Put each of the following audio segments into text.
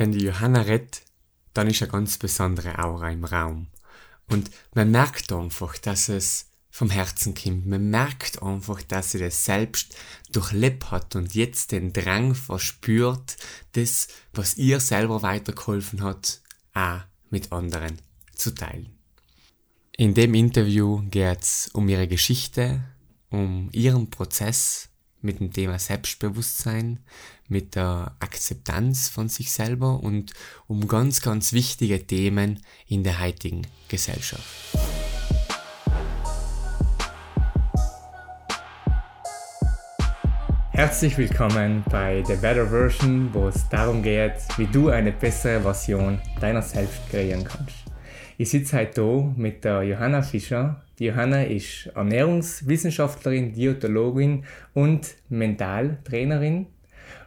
wenn die Johanna redet, dann ist eine ganz besondere Aura im Raum. Und man merkt einfach, dass es vom Herzen kommt. Man merkt einfach, dass sie das selbst durchlebt hat und jetzt den Drang verspürt, das, was ihr selber weitergeholfen hat, auch mit anderen zu teilen. In dem Interview geht es um ihre Geschichte, um ihren Prozess mit dem Thema Selbstbewusstsein, mit der Akzeptanz von sich selber und um ganz, ganz wichtige Themen in der heutigen Gesellschaft. Herzlich willkommen bei The Better Version, wo es darum geht, wie du eine bessere Version deiner selbst kreieren kannst. Ich sitze heute hier mit der Johanna Fischer. Die Johanna ist Ernährungswissenschaftlerin, Diätologin und Mentaltrainerin.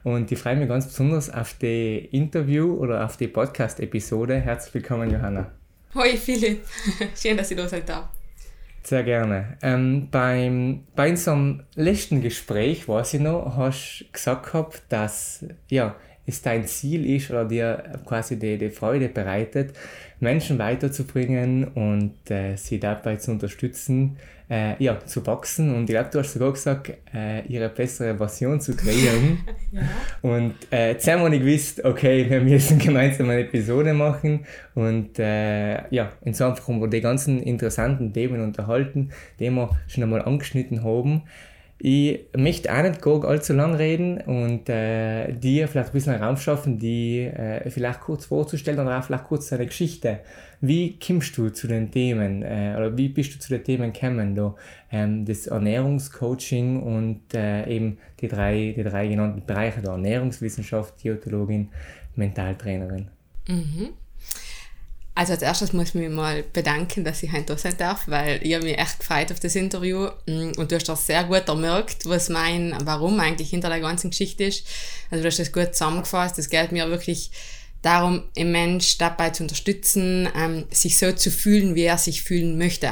Und ich freue mich ganz besonders auf die Interview oder auf die Podcast-Episode. Herzlich willkommen, Johanna. Hoi, Philipp. Schön, dass ich da sein darf. Sehr gerne. Ähm, beim, bei unserem letzten Gespräch, weiß ich noch, hast du gesagt gehabt, dass ja, es dein Ziel ist oder dir quasi die, die Freude bereitet, Menschen weiterzubringen und äh, sie dabei zu unterstützen, äh, ja, zu wachsen. Und ich glaube, du hast sogar gesagt, äh, ihre bessere Version zu kreieren. ja. Und äh, jetzt haben wir nicht gewusst, okay, wir müssen gemeinsam eine Episode machen und äh, ja, uns einfach um die ganzen interessanten Themen unterhalten, die wir schon einmal angeschnitten haben. Ich möchte auch nicht gar allzu lang reden und äh, dir vielleicht ein bisschen Raum schaffen, die äh, vielleicht kurz vorzustellen oder auch vielleicht kurz deine Geschichte. Wie kommst du zu den Themen äh, oder wie bist du zu den Themen gekommen? Da, ähm, das Ernährungscoaching und äh, eben die drei, die drei genannten Bereiche der Ernährungswissenschaft, Diätologin, Mentaltrainerin. Mhm. Also als erstes muss ich mich mal bedanken, dass ich heute da sein darf, weil ich habe mich echt gefreut auf das Interview mm, und du hast das sehr gut ermerkt, was mein Warum eigentlich hinter der ganzen Geschichte ist. Also du hast das gut zusammengefasst. Es geht mir wirklich darum, im Mensch dabei zu unterstützen, ähm, sich so zu fühlen, wie er sich fühlen möchte.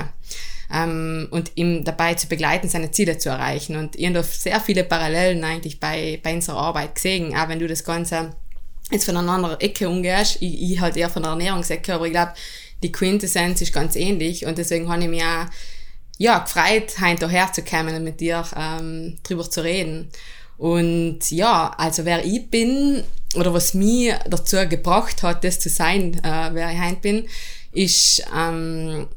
Ähm, und ihm dabei zu begleiten, seine Ziele zu erreichen. Und ich habe sehr viele Parallelen eigentlich bei, bei unserer Arbeit gesehen, auch wenn du das Ganze jetzt von einer anderen Ecke umgehst. Ich, ich halt eher von der Ernährungsecke, aber ich glaube, die Quintessenz ist ganz ähnlich und deswegen habe ich mich auch ja, gefreut, heute herzukommen und mit dir ähm, drüber zu reden. Und ja, also wer ich bin oder was mich dazu gebracht hat, das zu sein, äh, wer ich heute bin, ist ähm,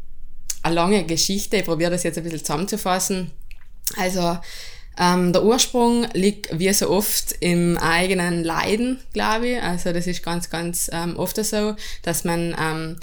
eine lange Geschichte. Ich probiere das jetzt ein bisschen zusammenzufassen. Also ähm, der Ursprung liegt wie so oft im eigenen Leiden, glaube ich. Also das ist ganz, ganz ähm, oft so, dass man ähm,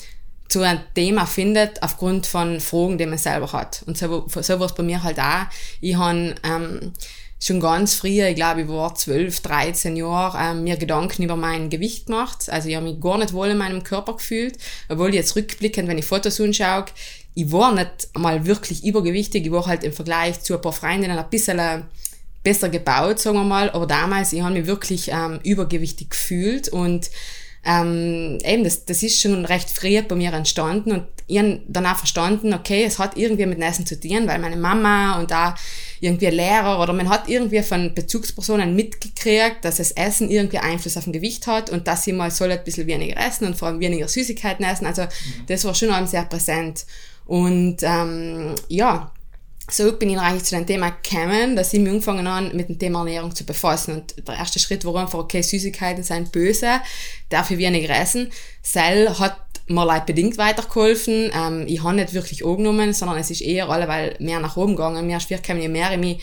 zu einem Thema findet aufgrund von Fragen, die man selber hat. Und so, so war es bei mir halt auch. Ich habe ähm, schon ganz früh, ich glaube, ich war 12, 13 Jahre, ähm, mir Gedanken über mein Gewicht gemacht. Also ich habe mich gar nicht wohl in meinem Körper gefühlt, obwohl ich jetzt rückblickend, wenn ich Fotos anschaue, ich war nicht mal wirklich übergewichtig, ich war halt im Vergleich zu ein paar Freundinnen ein bisschen äh, besser gebaut, sagen wir mal, aber damals, ich habe mich wirklich ähm, übergewichtig gefühlt und ähm, eben, das, das ist schon recht früh bei mir entstanden und ich habe dann auch verstanden, okay, es hat irgendwie mit Essen zu tun, weil meine Mama und da irgendwie ein Lehrer oder man hat irgendwie von Bezugspersonen mitgekriegt, dass das Essen irgendwie Einfluss auf ein Gewicht hat und dass sie mal soll ein bisschen weniger essen und vor allem weniger Süßigkeiten essen. Also mhm. das war schon allem sehr präsent. Und ähm, ja, so bin ich eigentlich zu dem Thema gekommen, dass ich mich angefangen habe, mit dem Thema Ernährung zu befassen. Und der erste Schritt war einfach, okay, Süßigkeiten sind böse, darf ich weniger essen. Cell hat mir leid bedingt weitergeholfen. Ähm, ich habe nicht wirklich angenommen, sondern es ist eher alleweil mehr nach oben gegangen. Mehr schwierig je mehr ich mich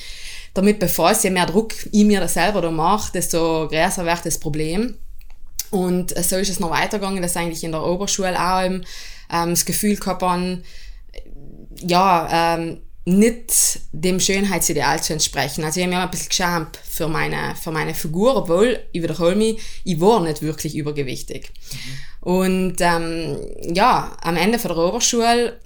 damit befasse, je mehr Druck ich mir das selber da mache, desto größer wird das Problem. Und so ist es noch weitergegangen, dass eigentlich in der Oberschule auch ähm, das Gefühl gehabt habe, ja, ähm, nicht dem Schönheitsideal zu entsprechen. Also ich habe mich auch ein bisschen geschämt für meine, für meine Figur, obwohl, ich wiederhole mich, ich war nicht wirklich übergewichtig. Mhm. Und ähm, ja, am Ende von der Oberschule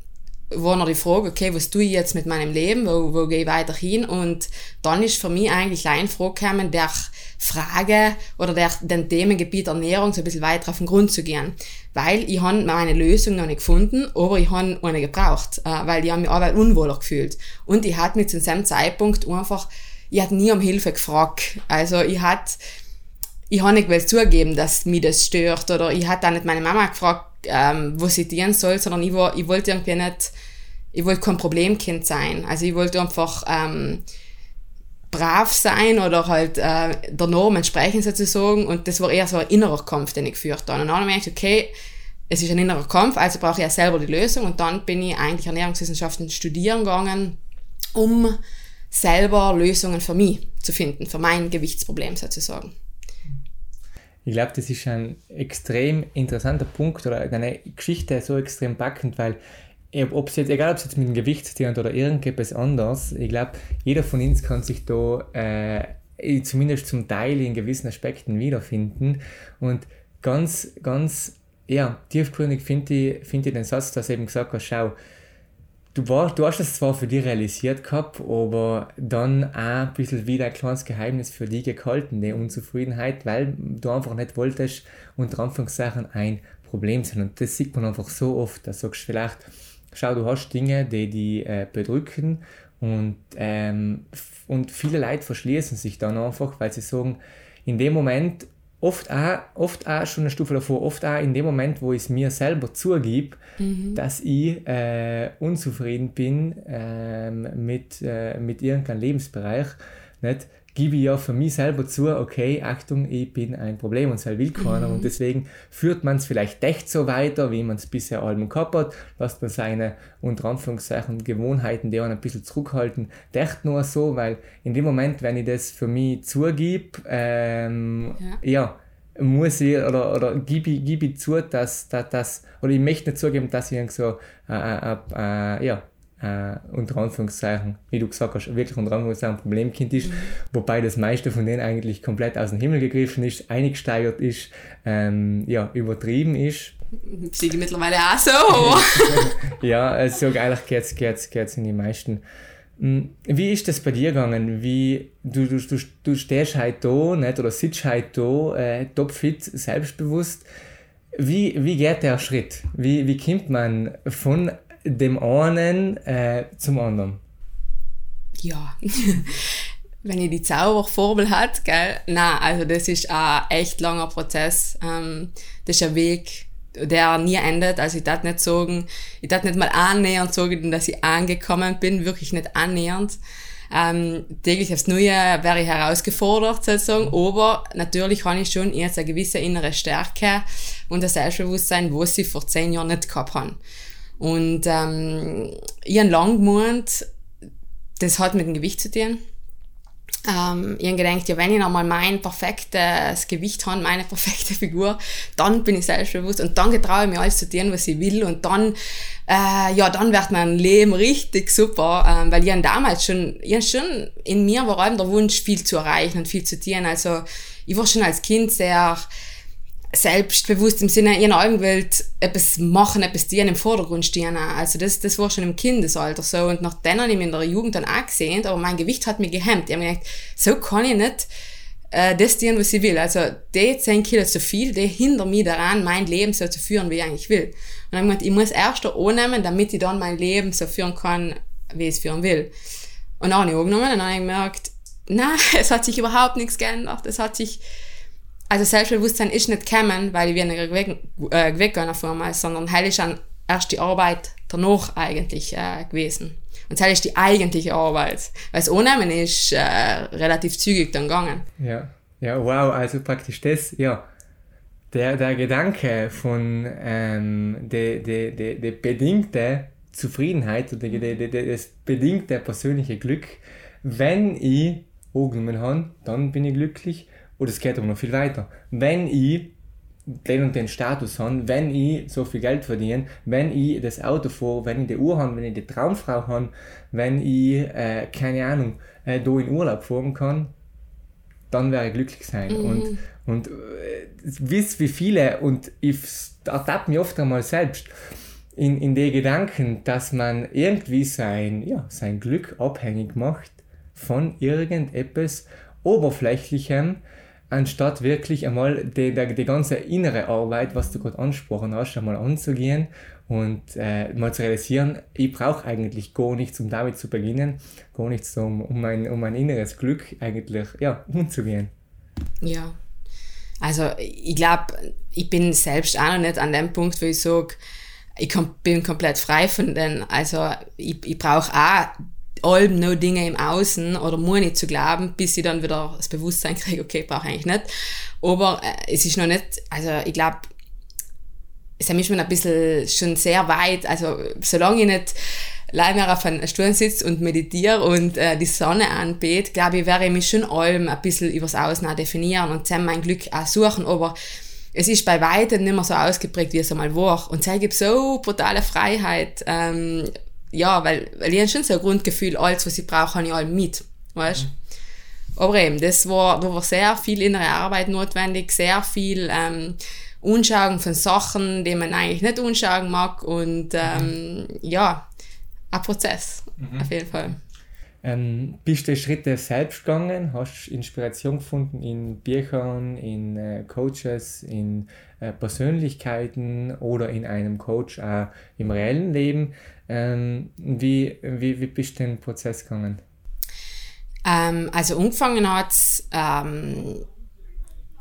war noch die Frage, okay, was tue ich jetzt mit meinem Leben, wo, wo gehe ich weiter hin? Und dann ist für mich eigentlich eine Frage gekommen, der Frage oder der, den Themengebiet Ernährung so ein bisschen weiter auf den Grund zu gehen. Weil ich habe meine Lösung noch nicht gefunden, aber ich habe eine gebraucht, äh, weil ich habe mich aber unwohler gefühlt. Und ich hatte mich zu diesem Zeitpunkt einfach, ich hatte nie um Hilfe gefragt. Also ich hatte ich habe nicht zugeben, dass mich das stört oder ich hatte auch nicht meine Mama gefragt, ähm, wo sie dienen soll, sondern ich, war, ich wollte irgendwie nicht, ich wollte kein Problemkind sein. Also ich wollte einfach ähm, brav sein oder halt äh, der Norm entsprechen sozusagen und das war eher so ein innerer Kampf, den ich geführt habe. Und dann habe ich gedacht, okay, es ist ein innerer Kampf, also brauche ich ja selber die Lösung und dann bin ich eigentlich Ernährungswissenschaften studieren gegangen, um selber Lösungen für mich zu finden, für mein Gewichtsproblem sozusagen. Ich glaube, das ist ein extrem interessanter Punkt oder eine Geschichte so extrem packend, weil ob es jetzt, egal ob es jetzt mit dem Gewicht zu tun hat oder irgendetwas anderes, ich glaube, jeder von uns kann sich da äh, zumindest zum Teil in gewissen Aspekten wiederfinden. Und ganz, ganz ja, tiefgründig finde ich, find ich den Satz, dass eben gesagt hast, schau, du, war, du hast das zwar für dich realisiert gehabt, aber dann auch ein bisschen wieder ein kleines Geheimnis für dich gehalten, die Unzufriedenheit, weil du einfach nicht wolltest, unter Anführungszeichen ein Problem sein. Und das sieht man einfach so oft, da sagst du vielleicht, schau, du hast Dinge, die dich äh, bedrücken und, ähm, und viele Leute verschließen sich dann einfach, weil sie sagen, in dem Moment, oft auch, oft auch schon eine Stufe davor, oft auch in dem Moment, wo ich es mir selber zugebe, mhm. dass ich äh, unzufrieden bin äh, mit, äh, mit irgendeinem Lebensbereich, nicht? Gebe ich ja für mich selber zu, okay, Achtung, ich bin ein Problem und es will keiner. Mhm. Und deswegen führt man es vielleicht echt so weiter, wie man es bisher allem gehabt hat, lässt man seine, unter Anführungszeichen, Gewohnheiten, die einen ein bisschen zurückhalten, echt nur so, weil in dem Moment, wenn ich das für mich zugebe, ähm, ja. ja muss ich oder, oder gebe ich, gebe ich zu, dass, dass, dass oder ich möchte nicht zugeben, dass ich so äh, äh, äh, ja, äh, unter Anführungszeichen, wie du gesagt hast, wirklich unter Anführungszeichen ein Problemkind ist, mhm. wobei das meiste von denen eigentlich komplett aus dem Himmel gegriffen ist, eingesteigert ist, ähm, ja, übertrieben ist. Ich mittlerweile auch so. ja, also eigentlich geht es geht's, geht's in die meisten. Hm, wie ist das bei dir gegangen? Wie, du, du, du, du stehst halt da nicht, oder sitzt halt da, äh, topfit, selbstbewusst. Wie, wie geht der Schritt? Wie, wie kommt man von dem einen äh, zum anderen? Ja, wenn ihr die Zauberformel hat, gell? Nein, also das ist ein echt langer Prozess. Ähm, das ist ein Weg, der nie endet. Also ich darf nicht sagen, ich darf nicht mal annähernd sagen, dass ich angekommen bin, wirklich nicht annähernd. Ähm, täglich aufs Neue wäre ich herausgefordert sozusagen, aber natürlich habe ich schon jetzt eine gewisse innere Stärke und ein Selbstbewusstsein, was ich vor zehn Jahren nicht gehabt habe. Und ähm, ich habe lang gemeint, das hat mit dem Gewicht zu tun. Ähm, ich habe gedacht, ja, wenn ich nochmal mein perfektes Gewicht habe, meine perfekte Figur, dann bin ich selbstbewusst und dann getraue ich mir alles zu tun, was ich will und dann, äh, ja, dann wird mein Leben richtig super, ähm, weil ich damals schon, ich schon, in mir war allem der Wunsch, viel zu erreichen und viel zu tun. Also, ich war schon als Kind sehr, selbstbewusst im Sinne, in einer Augenwelt etwas machen, etwas dienen im Vordergrund stehen. Also das, das war schon im Kindesalter so. Und nach dann habe ich mich in der Jugend dann auch gesehen, aber mein Gewicht hat mich gehemmt. Ich habe mir gedacht, so kann ich nicht äh, das dienen, was ich will. Also die 10 Kilo zu viel, die hindern mich daran, mein Leben so zu führen, wie ich eigentlich will. Und dann habe ich gedacht, ich muss erst annehmen, damit ich dann mein Leben so führen kann, wie ich es führen will. Und dann habe ich angenommen und dann habe ich gemerkt, nein, es hat sich überhaupt nichts geändert. Es hat sich also Selbstbewusstsein ist nicht gekommen, weil ich weniger äh, weggegangen vormals, sondern heil ist dann erst die Arbeit danach eigentlich äh, gewesen. Und das ist die eigentliche Arbeit. Weil das Annehmen ist äh, relativ zügig dann gegangen. Ja, ja, wow, also praktisch das, ja. Der, der Gedanke von ähm, der de, de, de bedingte Zufriedenheit oder de, de, de, das bedingte persönliche Glück, wenn ich angenommen habe, dann bin ich glücklich oder es geht aber noch viel weiter. Wenn ich den und den Status habe, wenn ich so viel Geld verdiene, wenn ich das Auto fahre, wenn ich die Uhr habe, wenn ich die Traumfrau habe, wenn ich, äh, keine Ahnung, äh, da in Urlaub fahren kann, dann werde ich glücklich sein. Mhm. Und, und äh, wisst wie viele, und ich ertappe mich oft einmal selbst, in, in den Gedanken, dass man irgendwie sein, ja, sein Glück abhängig macht von irgendetwas Oberflächlichem, anstatt wirklich einmal die, die, die ganze innere Arbeit, was du gerade angesprochen hast, einmal anzugehen und äh, mal zu realisieren, ich brauche eigentlich gar nichts, um damit zu beginnen, gar nichts, um, um, mein, um mein inneres Glück eigentlich ja, umzugehen. Ja. Also ich glaube, ich bin selbst auch noch nicht an dem Punkt, wo ich sage, ich bin komplett frei von denen. Also ich, ich brauche auch allem noch Dinge im Außen oder muss nicht zu glauben, bis ich dann wieder das Bewusstsein kriege, okay, brauche ich eigentlich nicht. Aber äh, es ist noch nicht, also ich glaube, es ist mir ein bisschen schon sehr weit, also solange ich nicht leider auf einem Stuhl sitze und meditiere und äh, die Sonne anbete, glaube ich, werde ich mich schon allem ein bisschen übers Außen auch definieren und zusammen mein Glück auch suchen, aber es ist bei weitem nicht mehr so ausgeprägt, wie es einmal war. Und es gibt so brutale Freiheit, ähm, ja, weil, weil ich habe schon so ein Grundgefühl, alles, was ich brauche, habe ich all mit, weißt? Mhm. Aber eben, das war, da war sehr viel innere Arbeit notwendig, sehr viel ähm, Unschauen von Sachen, die man eigentlich nicht unschauen mag und ähm, mhm. ja, ein Prozess, mhm. auf jeden Fall. Ähm, bist du Schritte selbst gegangen? Hast du Inspiration gefunden in Büchern, in äh, Coaches, in äh, Persönlichkeiten oder in einem Coach auch im reellen Leben? Ähm, wie, wie, wie bist du den Prozess gegangen? Ähm, also angefangen hat es ähm,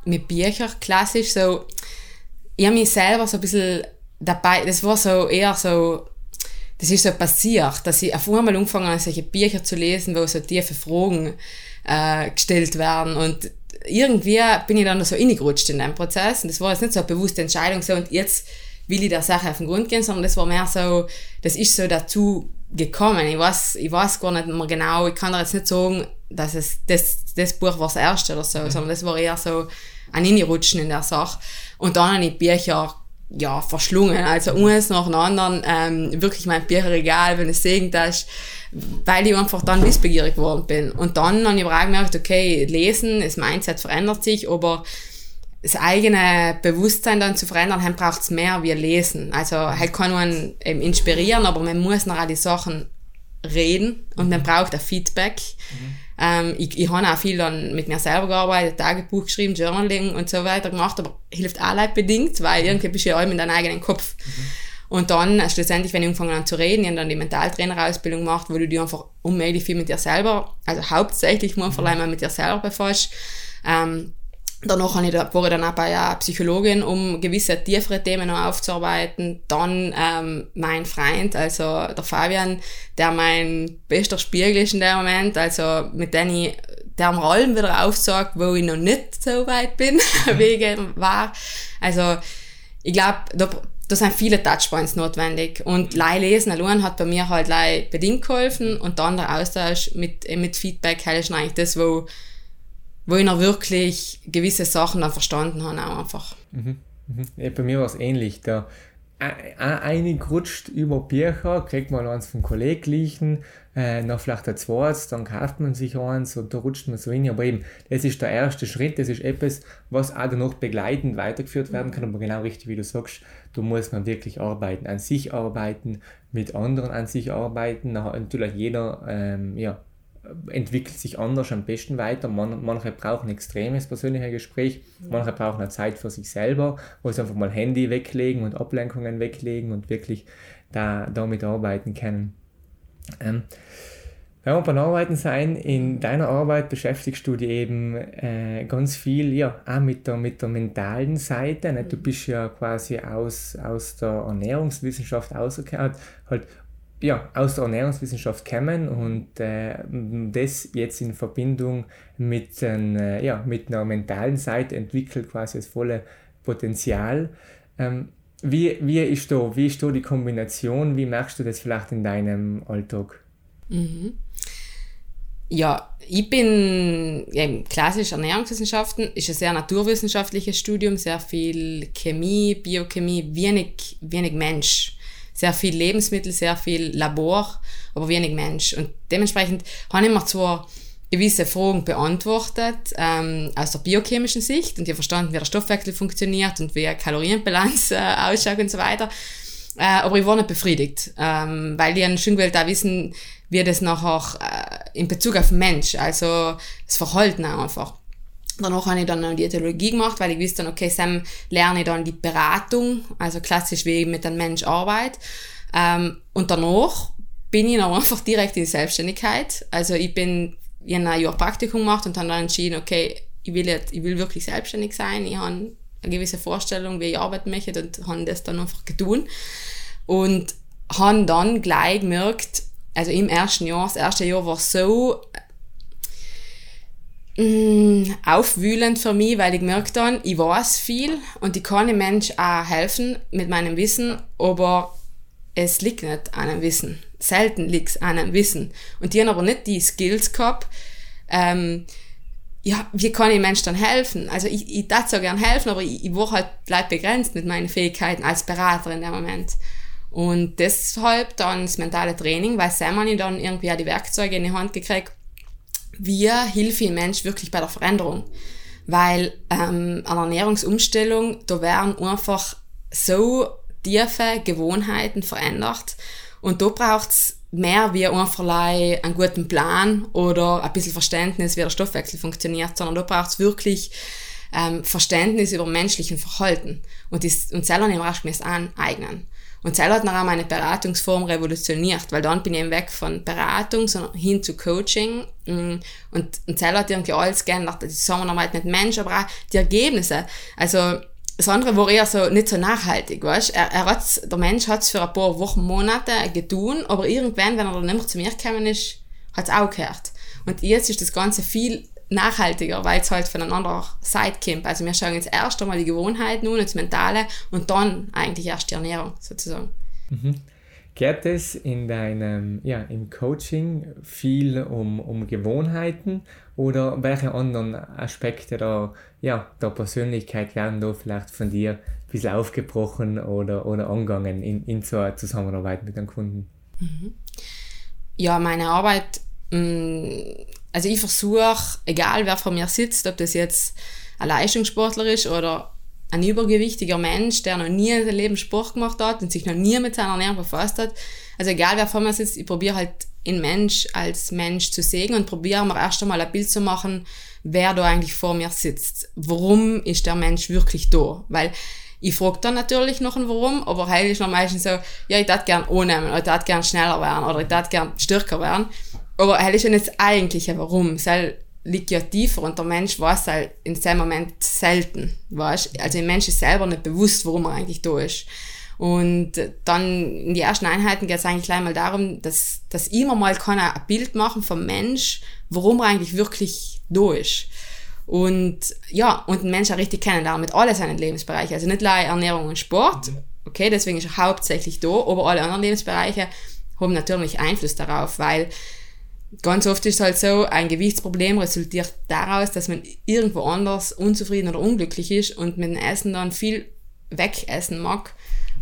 mit Büchern klassisch so. Ich habe mich selber so ein bisschen dabei, das war so eher so das ist so passiert, dass ich auf einmal angefangen habe, solche Bücher zu lesen, wo so tiefe Fragen äh, gestellt werden und irgendwie bin ich dann so reingerutscht in dem Prozess und das war jetzt nicht so eine bewusste Entscheidung so und jetzt will ich der Sache auf den Grund gehen, sondern das war mehr so, das ist so dazu gekommen. Ich weiß, ich weiß gar nicht mehr genau, ich kann da jetzt nicht sagen, dass es das, das Buch war das erste oder so, mhm. sondern das war eher so ein Reinrutschen in der Sache. Und dann habe ich Bücher ja, verschlungen. Also eins nach dem anderen, ähm, wirklich mein Bücherregal, wenn es sehen das, weil ich einfach dann wissbegierig geworden bin. Und dann habe ich aber auch gemerkt, okay, lesen, das Mindset verändert sich, aber das eigene Bewusstsein dann zu verändern, dann braucht es mehr wie lesen. Also halt kann man eben inspirieren, aber man muss noch die Sachen reden und man braucht ein Feedback. Mhm. Ähm, ich ich habe auch viel dann mit mir selber gearbeitet, Tagebuch geschrieben, Journaling und so weiter gemacht, aber hilft auch bedingt, weil irgendwie bist du ja allem in deinem eigenen Kopf. Mhm. Und dann, äh, schlussendlich, wenn ich angefangen habe zu reden, ich habe dann die Mentaltrainerausbildung gemacht, wo du dich einfach unmöglich viel mit dir selber, also hauptsächlich nur mhm. mit dir selber befasst. Ähm, Danach habe ich, war ich dann auch bei einer Psychologin, um gewisse tiefere Themen noch aufzuarbeiten. Dann ähm, mein Freund, also der Fabian, der mein bester Spiegel ist in dem Moment, also mit dem ich der mir allem wieder aufsagt, wo ich noch nicht so weit bin, wie ich war. Also ich glaube, da, da sind viele Touchpoints notwendig. Und Lei lesen allein hat bei mir halt Lei bedingt geholfen und dann der Austausch mit, mit Feedback, halt ist eigentlich das, wo wo ich noch wirklich gewisse Sachen dann verstanden habe, auch einfach. Mhm. Mhm. Bei mir war es ähnlich. Da einig rutscht über Bücher, kriegt man eins vom Kolleglichen, äh, noch vielleicht ein zweites, dann kauft man sich eins und da rutscht man so hin. Aber eben, das ist der erste Schritt, das ist etwas, was auch noch begleitend weitergeführt werden kann. Aber genau richtig, wie du sagst, da muss man wirklich arbeiten, an sich arbeiten, mit anderen an sich arbeiten. Natürlich jeder ähm, ja, entwickelt sich anders am besten weiter. Man, manche brauchen ein extremes persönliches Gespräch, manche brauchen eine Zeit für sich selber, wo sie einfach mal Handy weglegen und Ablenkungen weglegen und wirklich da, damit arbeiten können. Ähm, wenn wir beim Arbeiten sein, in deiner Arbeit beschäftigst du dich eben äh, ganz viel ja, auch mit der, mit der mentalen Seite. Ne? Du mhm. bist ja quasi aus, aus der Ernährungswissenschaft ausgekehrt, halt ja, aus der Ernährungswissenschaft kommen und äh, das jetzt in Verbindung mit, äh, ja, mit einer mentalen Seite entwickelt quasi das volle Potenzial. Ähm, wie, wie, ist da, wie ist da die Kombination? Wie merkst du das vielleicht in deinem Alltag? Mhm. Ja, ich bin ja, klassisch Ernährungswissenschaften, ist ein sehr naturwissenschaftliches Studium, sehr viel Chemie, Biochemie, wenig, wenig Mensch sehr viel Lebensmittel, sehr viel Labor, aber wenig Mensch. Und dementsprechend habe ich mir zwar gewisse Fragen beantwortet ähm, aus der biochemischen Sicht und habe verstanden, wie der Stoffwechsel funktioniert und wie Kalorienbilanz äh, ausschaut und so weiter. Äh, aber ich war nicht befriedigt, ähm, weil die schon gewollt da wissen, wie das nachher äh, in Bezug auf den Mensch, also das Verhalten auch einfach. Danach habe ich dann eine Diätologie gemacht, weil ich wusste dann, okay, Sam lerne ich dann die Beratung, also klassisch wie ich mit einem Mensch arbeite. Ähm, und danach bin ich dann einfach direkt in die Selbstständigkeit. Also ich bin ich habe ein Jahr Praktikum gemacht und dann, dann entschieden, okay, ich will, jetzt, ich will wirklich selbstständig sein, ich habe eine gewisse Vorstellung, wie ich arbeiten möchte und habe das dann einfach getan. Und habe dann gleich gemerkt, also im ersten Jahr, das erste Jahr war so aufwühlend für mich, weil ich gemerkt habe, ich weiß viel und ich kann dem Mensch auch helfen mit meinem Wissen, aber es liegt nicht an einem Wissen. Selten liegt es an einem Wissen. Und die haben aber nicht die Skills gehabt, ähm, ja, wie kann ich Menschen dann helfen? Also ich, ich darf so gern helfen, aber ich, ich war halt bleib begrenzt mit meinen Fähigkeiten als Berater in dem Moment. Und deshalb dann das mentale Training, weil Sam ich dann irgendwie auch die Werkzeuge in die Hand gekriegt, wie hilfe ich Mensch wirklich bei der Veränderung. Weil ähm, eine Ernährungsumstellung, da werden einfach so tiefe Gewohnheiten verändert. Und da braucht's mehr wie einfach einen guten Plan oder ein bisschen Verständnis, wie der Stoffwechsel funktioniert, sondern da braucht's wirklich ähm, Verständnis über menschlichen Verhalten. Und, das, und selber nehmen wir es aneignen. Und Zell hat nachher meine Beratungsform revolutioniert, weil dann bin ich eben weg von Beratung sondern hin zu Coaching. Mm, und, und Zell hat irgendwie alles geändert. Die Zusammenarbeit mit Menschen, aber auch die Ergebnisse. Also, das andere war eher so, nicht so nachhaltig, weißt? Er, er hat's, der Mensch hat's für ein paar Wochen, Monate getan, aber irgendwann, wenn er dann nicht mehr zu mir gekommen ist, hat's auch gehört. Und jetzt ist das Ganze viel nachhaltiger, weil es halt von einer anderen Seite kommt. Also wir schauen jetzt erst einmal die Gewohnheiten und das Mentale und dann eigentlich erst die Ernährung sozusagen. Mhm. Geht es in deinem, ja, im Coaching viel um, um Gewohnheiten oder welche anderen Aspekte der, ja, der Persönlichkeit werden da vielleicht von dir ein bisschen aufgebrochen oder, oder angegangen in, in so einer Zusammenarbeit mit den Kunden? Mhm. Ja, meine Arbeit mh, mm, also ich versuche, egal wer vor mir sitzt, ob das jetzt ein Leistungssportler ist oder ein übergewichtiger Mensch, der noch nie in seinem Leben Sport gemacht hat und sich noch nie mit seiner Ernährung befasst hat. Also egal wer vor mir sitzt, ich probiere halt den Mensch als Mensch zu sehen und probiere mir erst einmal ein Bild zu machen, wer da eigentlich vor mir sitzt. Warum ist der Mensch wirklich da? Weil ich frage dann natürlich noch ein Warum, aber heil ist noch meistens so, ja, ich darf gern annehmen, oder ich darf gern schneller werden, oder ich darf gern stärker werden. Aber er ist ja nicht das eigentliche Warum. Es liegt ja tiefer und der Mensch weiß halt in dem Moment selten. Weißt? Also der Mensch ist selber nicht bewusst, warum er eigentlich da ist. Und dann in die ersten Einheiten geht es eigentlich gleich mal darum, dass, dass immer mal kann ein Bild machen vom Mensch, warum er eigentlich wirklich da ist. Und ja, und den Menschen richtig kennenlernen mit all seinen Lebensbereichen. Also nicht nur Ernährung und Sport, okay, deswegen ist er hauptsächlich da, aber alle anderen Lebensbereiche haben natürlich Einfluss darauf, weil ganz oft ist es halt so, ein Gewichtsproblem resultiert daraus, dass man irgendwo anders unzufrieden oder unglücklich ist und mit dem Essen dann viel wegessen mag,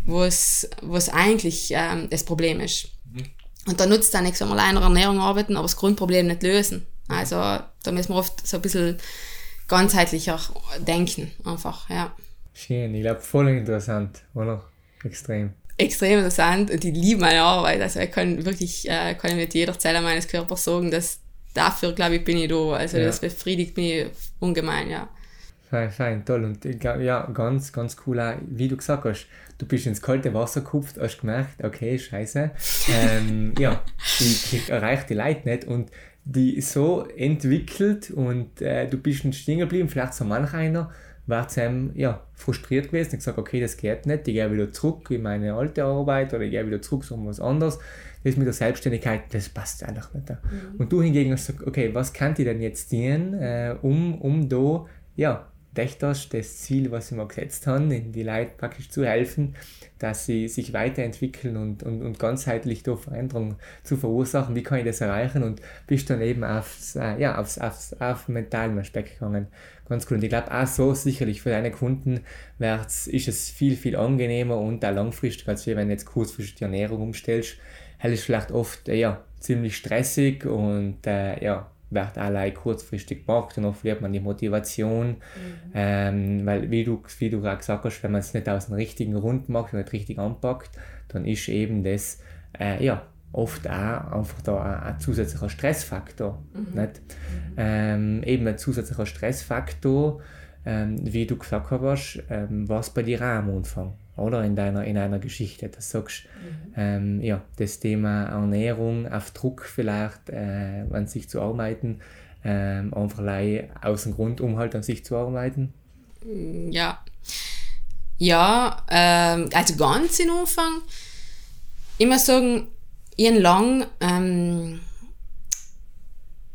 was, was eigentlich ähm, das Problem ist. Mhm. Und da nutzt dann nichts, wenn wir allein an Ernährung arbeiten, aber das Grundproblem nicht lösen. Also da müssen wir oft so ein bisschen ganzheitlicher denken, einfach, ja. Schön, ich glaube voll interessant, oder? Extrem extrem interessant und ich liebe meine Arbeit. Also ich kann wirklich, äh, kann mit jeder Zelle meines Körpers sagen, dass dafür, glaube ich, bin ich da. Also ja. das befriedigt mich ungemein, ja. Fein, fein, toll. Und ja, ganz, ganz cool auch, wie du gesagt hast, du bist ins kalte Wasser gekupft, hast gemerkt, okay, scheiße, ähm, ja, ich, ich erreiche die Leute nicht und die so entwickelt und äh, du bist ein stehen geblieben, vielleicht so manch einer, war Sam ja, frustriert gewesen und gesagt, okay, das geht nicht, ich gehe wieder zurück in meine alte Arbeit oder ich gehe wieder zurück zu was anderes. Das mit der Selbstständigkeit, das passt einfach nicht. Mhm. Und du hingegen hast gesagt, okay, was kann ich denn jetzt tun, äh, um, um da, ja, das, das Ziel, was ich mir gesetzt habe, die Leute praktisch zu helfen, dass sie sich weiterentwickeln und, und, und ganzheitlich da Veränderungen zu verursachen. Wie kann ich das erreichen? Und bist dann eben aufs, äh, ja, aufs, aufs, auf mentalen Aspekt gegangen. Ganz cool. Und ich glaube auch so sicherlich für deine Kunden ist es viel, viel angenehmer und auch langfristig, als wenn du jetzt kurzfristig die Ernährung umstellst. Hell ist vielleicht oft äh, ja, ziemlich stressig und äh, ja, wird allein kurzfristig gemacht und dann verliert man die Motivation. Mhm. Ähm, weil, wie du, wie du gerade gesagt hast, wenn man es nicht aus dem richtigen Rund macht und nicht richtig anpackt, dann ist eben das äh, ja, oft auch einfach da ein, ein zusätzlicher Stressfaktor. Mhm. Nicht? Mhm. Ähm, eben ein zusätzlicher Stressfaktor, ähm, wie du gesagt hast, ähm, was bei dir auch am Anfang, oder? In deiner, in einer Geschichte, dass du sagst, mhm. ähm, ja, das Thema Ernährung auf Druck vielleicht äh, an sich zu arbeiten, ähm, einfach aus dem Grund, um halt an sich zu arbeiten? Ja. Ja, ähm, also ganz im Anfang, ich muss sagen, habe lang, ähm,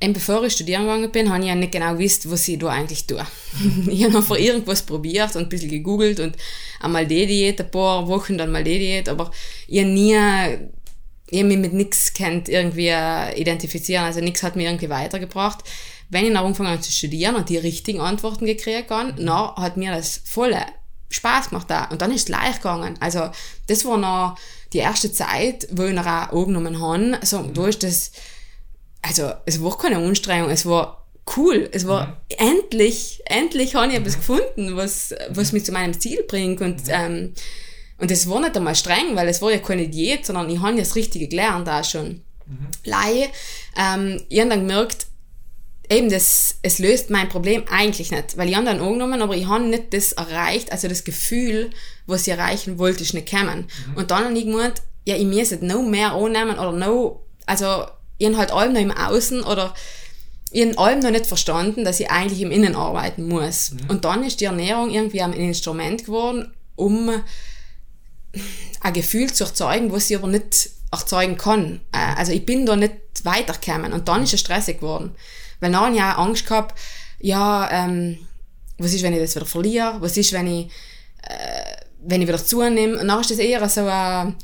eben bevor ich studieren gegangen bin, habe ich ja nicht genau gewusst, was ich da eigentlich tue. ich habe einfach irgendwas probiert und ein bisschen gegoogelt und einmal die Diät, ein paar Wochen dann mal die Diät, aber ich habe nie, ich habe mich mit nichts kennt irgendwie identifizieren, also nichts hat mir irgendwie weitergebracht. Wenn ich dann angefangen habe zu studieren und die richtigen Antworten gekriegt habe, dann hat mir das voll Spaß gemacht da. Und dann ist es leicht gegangen. Also, das war noch die erste Zeit, wo ich noch auch angenommen habe. Also, da ist das, also es war keine Anstrengung, es war cool. Es war mhm. endlich, endlich habe ich etwas gefunden, was, was mich zu meinem Ziel bringt. Und, ähm, und es war nicht einmal streng, weil es war ja keine Diät, sondern ich habe ja das Richtige gelernt da schon. Mhm. Lei, ähm, ich habe dann gemerkt, eben das, es löst mein Problem eigentlich nicht, weil ich habe dann angenommen, aber ich habe nicht das erreicht, also das Gefühl, was ich erreichen wollte, ist nicht gekommen. Mhm. Und dann habe ich gemeint, ja, ich muss noch mehr annehmen oder noch, also ich habe halt allem noch im Außen oder ich habe allem noch nicht verstanden, dass ich eigentlich im Innen arbeiten muss. Mhm. Und dann ist die Ernährung irgendwie ein Instrument geworden, um ein Gefühl zu erzeugen, was ich aber nicht erzeugen kann. Äh, also ich bin da nicht weitergekommen und dann ist es stressig geworden. Weil dann habe ich auch Angst gehabt, ja, ähm, was ist, wenn ich das wieder verliere? Was ist, wenn ich, äh, wenn ich wieder zunehme? Und dann ist das eher so ein,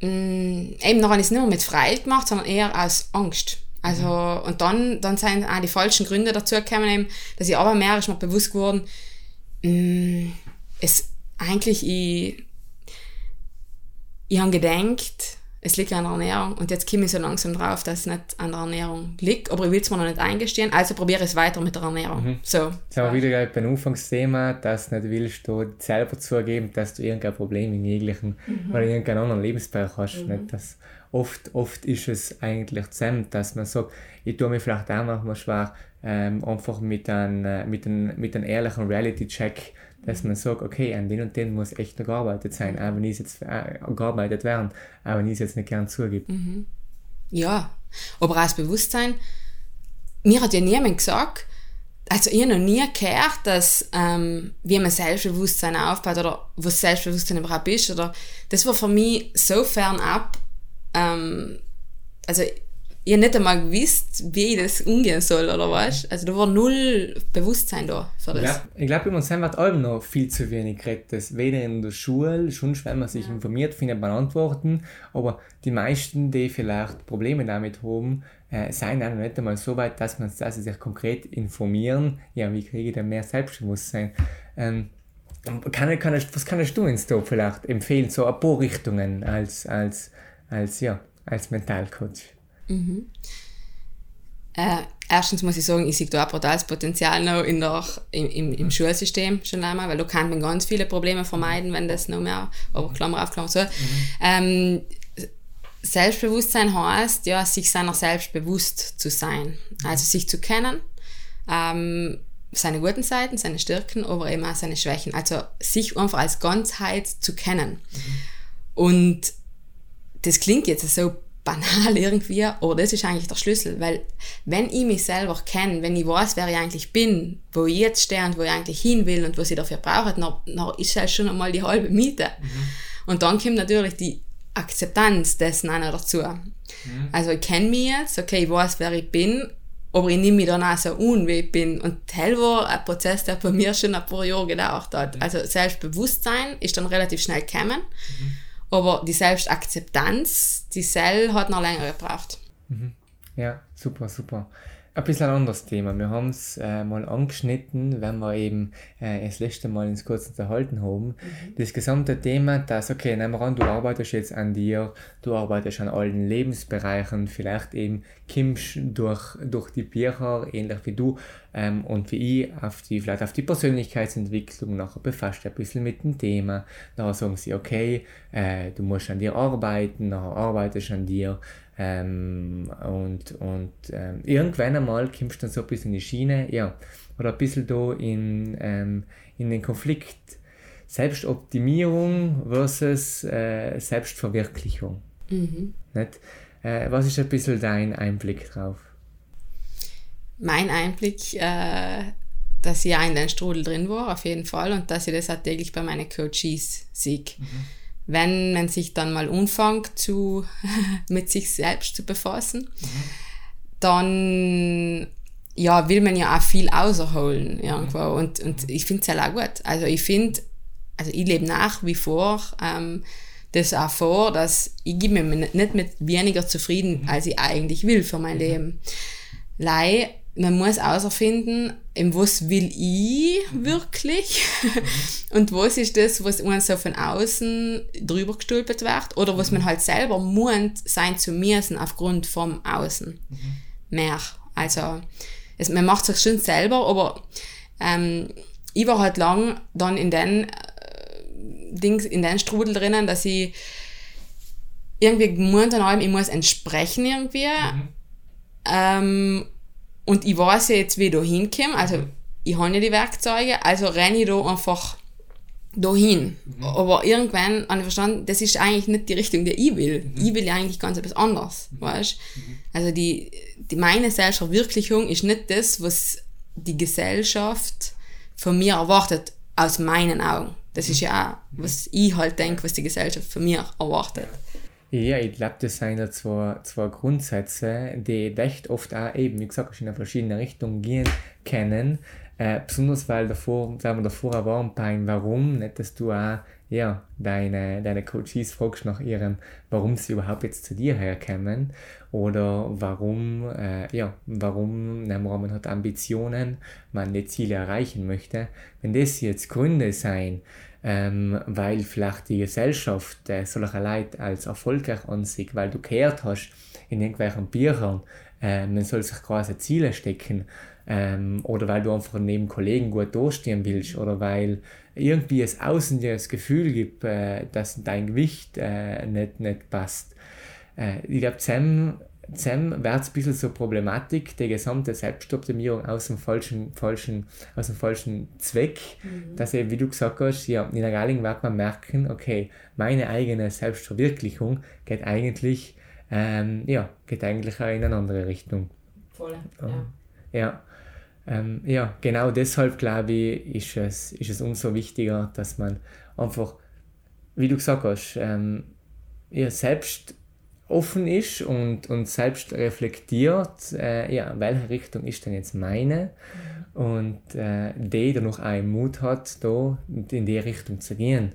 Mm, eben noch nicht mehr mit Freude gemacht, sondern eher aus Angst. Also, mhm. und dann, dann sind auch die falschen Gründe dazu gekommen, eben, dass ich aber mehr ist mir bewusst geworden, mh, mm, es eigentlich, ich, ich habe gedacht, es liegt an der Ernährung und jetzt komme ich so langsam drauf, dass es nicht an der Ernährung liegt, aber ich will es mir noch nicht eingestehen, also probiere ich es weiter mit der Ernährung. Mhm. So. Jetzt haben wir wieder beim Anfangsthema, dass du nicht willst, du selber zugeben, dass du irgendein Problem in jeglichen mhm. oder irgendeinen anderen Lebensbereich hast. Mhm. Nicht? Das oft, oft ist es eigentlich zusammen, dass man sagt, ich tue mir vielleicht auch manchmal schwer, ähm, einfach mit einem, äh, mit einem, mit einem ehrlichen Reality-Check dass man sagt, okay, an den und den muss echt noch gearbeitet sein, auch wenn es jetzt äh, gearbeitet werden, auch wenn ich es jetzt nicht gern zugebe. Mhm. Ja, aber auch das Bewusstsein, mir hat ja niemand gesagt, also ich habe noch nie gehört, dass ähm, wie man Selbstbewusstsein aufbaut oder was Selbstbewusstsein überhaupt ist. Oder, das war für mich so fernab. Ähm, also ich habe nicht einmal gewusst, wie ich das umgehen soll, oder was? Also da war null Bewusstsein da für das. Ja, ich glaube, über uns wird allem noch viel zu wenig geredet. Weder in der Schule, schon wenn man sich ja. informiert, findet man Antworten, aber die meisten, die vielleicht Probleme damit haben, äh, seien auch nicht einmal so weit, dass, man, dass sie sich konkret informieren, ja, wie kriege ich denn mehr Selbstbewusstsein? Ähm, kann, kann, was kannst du uns da vielleicht empfehlen, so ein paar Richtungen als, als, als, ja, als Mentalcoach? Mhm. Äh, erstens muss ich sagen, ich sehe da auch brutales Potenzial noch in der, im, im, im Schulsystem schon einmal, weil da kann man ganz viele Probleme vermeiden, wenn das noch mehr, aber Klammer auf Klammer so. Mhm. Ähm, Selbstbewusstsein heißt, ja, sich seiner selbst bewusst zu sein. Also sich zu kennen, ähm, seine guten Seiten, seine Stärken, aber eben auch seine Schwächen. Also sich einfach als Ganzheit zu kennen. Mhm. Und das klingt jetzt so banal irgendwie, aber das ist eigentlich der Schlüssel, weil wenn ich mich selber kenne, wenn ich weiß, wer ich eigentlich bin, wo ich jetzt stehe und wo ich eigentlich hin will und was ich dafür brauche, dann, dann ist das schon einmal die halbe Miete. Mhm. Und dann kommt natürlich die Akzeptanz dessen noch dazu. Mhm. Also ich kenne mich jetzt, okay, ich weiß, wer ich bin, aber ich nehme mich dann auch so an, wie ich bin. Und das war ein Prozess, der bei mir schon ein paar Jahre gedauert hat. Mhm. Also Selbstbewusstsein ist dann relativ schnell gekommen. Mhm. Aber die Selbstakzeptanz, die Cell hat noch länger gebraucht. Mhm. Ja, super, super. Ein bisschen ein anderes Thema. Wir haben es äh, mal angeschnitten, wenn wir eben äh, das letzte Mal ins kurz unterhalten haben. Mhm. Das gesamte Thema, dass, okay, nehmen wir an, du arbeitest jetzt an dir, du arbeitest an allen Lebensbereichen, vielleicht eben kimmst durch, durch die Bücher, ähnlich wie du ähm, und wie ich, auf die, vielleicht auf die Persönlichkeitsentwicklung, nachher befasst ein bisschen mit dem Thema. Nachher sagen sie, okay, äh, du musst an dir arbeiten, nachher arbeitest an dir ähm, und und ähm, irgendwann einmal kommst du dann so ein bisschen in die Schiene, ja, oder ein bisschen da in, ähm, in den Konflikt Selbstoptimierung versus äh, Selbstverwirklichung. Mhm. Nicht? Äh, was ist ein bisschen dein Einblick drauf? mein Einblick, äh, dass ich auch in den Strudel drin war, auf jeden Fall, und dass ich das auch täglich bei meinen Coaches sehe. Mhm. Wenn man sich dann mal anfängt, zu, mit sich selbst zu befassen, mhm. dann ja, will man ja auch viel außerholen irgendwo. Mhm. Und, und ich finde es halt auch gut. Also ich finde, also ich lebe nach wie vor ähm, das auch vor, dass ich gebe mir nicht mit weniger zufrieden, mhm. als ich eigentlich will für mein mhm. Leben. Lei, man muss in was will ich mhm. wirklich und was ist das, was uns so von außen drüber gestülpt wird oder was man halt selber meint sein zu müssen aufgrund vom Außen. Mehr. Also, es, man macht sich schon selber, aber ähm, ich war halt lang dann in den äh, Dings, in den Strudel drinnen, dass ich irgendwie gemeint habe, ich muss entsprechen irgendwie. Mhm. Ähm, und ich weiß ja jetzt, wie ich da hinkomme. Also, mhm. ich habe ja die Werkzeuge, also renne ich da einfach dahin. Mhm. Aber irgendwann habe ich verstanden, das ist eigentlich nicht die Richtung, die ich will. Mhm. Ich will ja eigentlich ganz etwas anderes, mhm. weißt mhm. Also die, die, meine Selbstverwirklichung ist nicht das, was die Gesellschaft von mir erwartet, aus meinen Augen. Das ist ja auch, was ich halt denke, was die Gesellschaft von mir erwartet. Ja, ich glaube, das sind ja zwei, zwei Grundsätze, die recht oft auch eben, wie gesagt, in verschiedene Richtungen gehen können. Äh, besonders weil davor, sagen wir davor waren beim Warum, nicht, dass du auch ja, deine, deine Coaches fragst nach ihrem, warum sie überhaupt jetzt zu dir herkommen oder warum, äh, ja, warum man hat Ambitionen, man die Ziele erreichen möchte. Wenn das jetzt Gründe sein, ähm, weil vielleicht die Gesellschaft äh, solche Leute als erfolgreich ansieht, weil du gehört hast in irgendwelchen Büchern, äh, man soll sich quasi Ziele stecken ähm, oder weil du einfach neben Kollegen gut durchstehen willst oder weil irgendwie es außen dir das Gefühl gibt, äh, dass dein Gewicht äh, nicht, nicht passt. Äh, ich glaube, zusammen, zusammen wird es ein bisschen so Problematik, die gesamte Selbstoptimierung aus dem falschen, falschen, aus dem falschen Zweck, mhm. dass eben, wie du gesagt hast, ja, in der Galing wird man merken, okay, meine eigene Selbstverwirklichung geht eigentlich, ähm, ja, geht eigentlich in eine andere Richtung. Voll, ja. ja. Ähm, ja, genau deshalb glaube ich, ist es, ist es umso wichtiger, dass man einfach, wie du gesagt hast, ähm, ja, selbst offen ist und, und selbst reflektiert, äh, ja, welche Richtung ist denn jetzt meine und äh, die dann noch einen Mut hat, da in die Richtung zu gehen.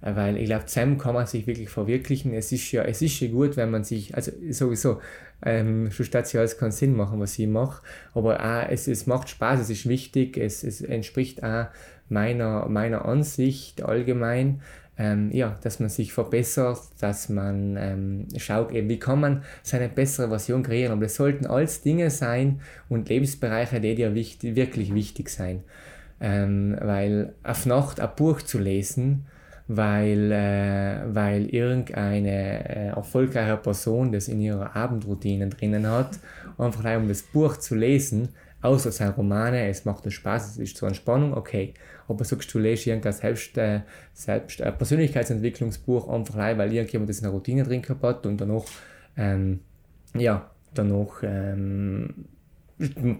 Äh, weil ich glaube, zusammen kann man sich wirklich verwirklichen. Es ist ja, es ist ja gut, wenn man sich, also sowieso, ähm, schon statt alles keinen Sinn machen, was ich mache, aber auch, es, es macht Spaß, es ist wichtig, es, es entspricht auch meiner, meiner Ansicht allgemein, ähm, ja, dass man sich verbessert, dass man ähm, schaut, eben, wie kann man seine bessere Version kreieren. Aber das sollten alles Dinge sein und Lebensbereiche, die dir wichtig, wirklich wichtig sein. Ähm, weil auf Nacht ein Buch zu lesen, weil, äh, weil irgendeine äh, erfolgreiche Person das in ihrer Abendroutine drinnen hat, einfach um das Buch zu lesen, außer seine Romane, es macht dir Spaß, es ist zur Entspannung, okay. Aber sagst du, lest irgendein Selbst, äh, Selbst äh, Persönlichkeitsentwicklungsbuch einfach rein, weil irgendjemand das in der Routine drin hat und danach, ähm, ja, danach ähm,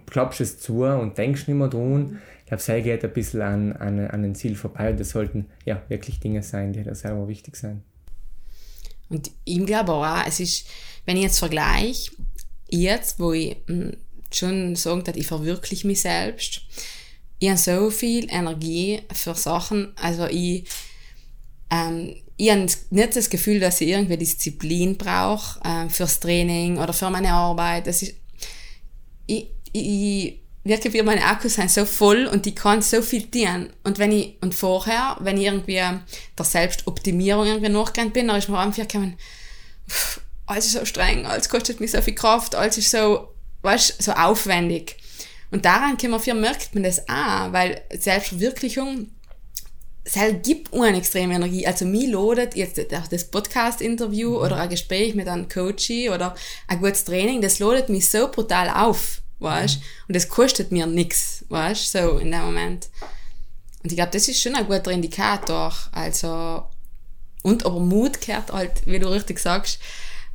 klappst es zu und denkst nicht mehr dran. Ich glaube, sei geht ein bisschen an, an, an ein Ziel vorbei und das sollten ja wirklich Dinge sein, die da selber wichtig sind. Und ich glaube auch, es ist, wenn ich jetzt vergleiche, jetzt, wo ich hm, schon sagen dass ich verwirkliche mich selbst, ich habe so viel Energie für Sachen, also ich, ähm, ich habe nicht das Gefühl, dass ich irgendwie Disziplin brauche äh, fürs Training oder für meine Arbeit. Das ist, ich, ich wirklich meine Akkus sind so voll und die kann so viel dienen. Und wenn ich, und vorher, wenn ich irgendwie der Selbstoptimierung irgendwie nachgegangen bin, dann ist mir einfach gekommen, alles ist so streng, alles kostet mir so viel Kraft, alles ist so, weißt, so aufwendig. Und daran kann man viel merkt man das auch, weil Selbstverwirklichung, es gibt eine extreme Energie. Also mir lodet jetzt das Podcast-Interview mhm. oder ein Gespräch mit einem Coach oder ein gutes Training, das lodet mich so brutal auf weißt mhm. Und das kostet mir nichts, weißt so in dem Moment. Und ich glaube, das ist schon ein guter Indikator. Also, und aber Mut gehört halt, wie du richtig sagst,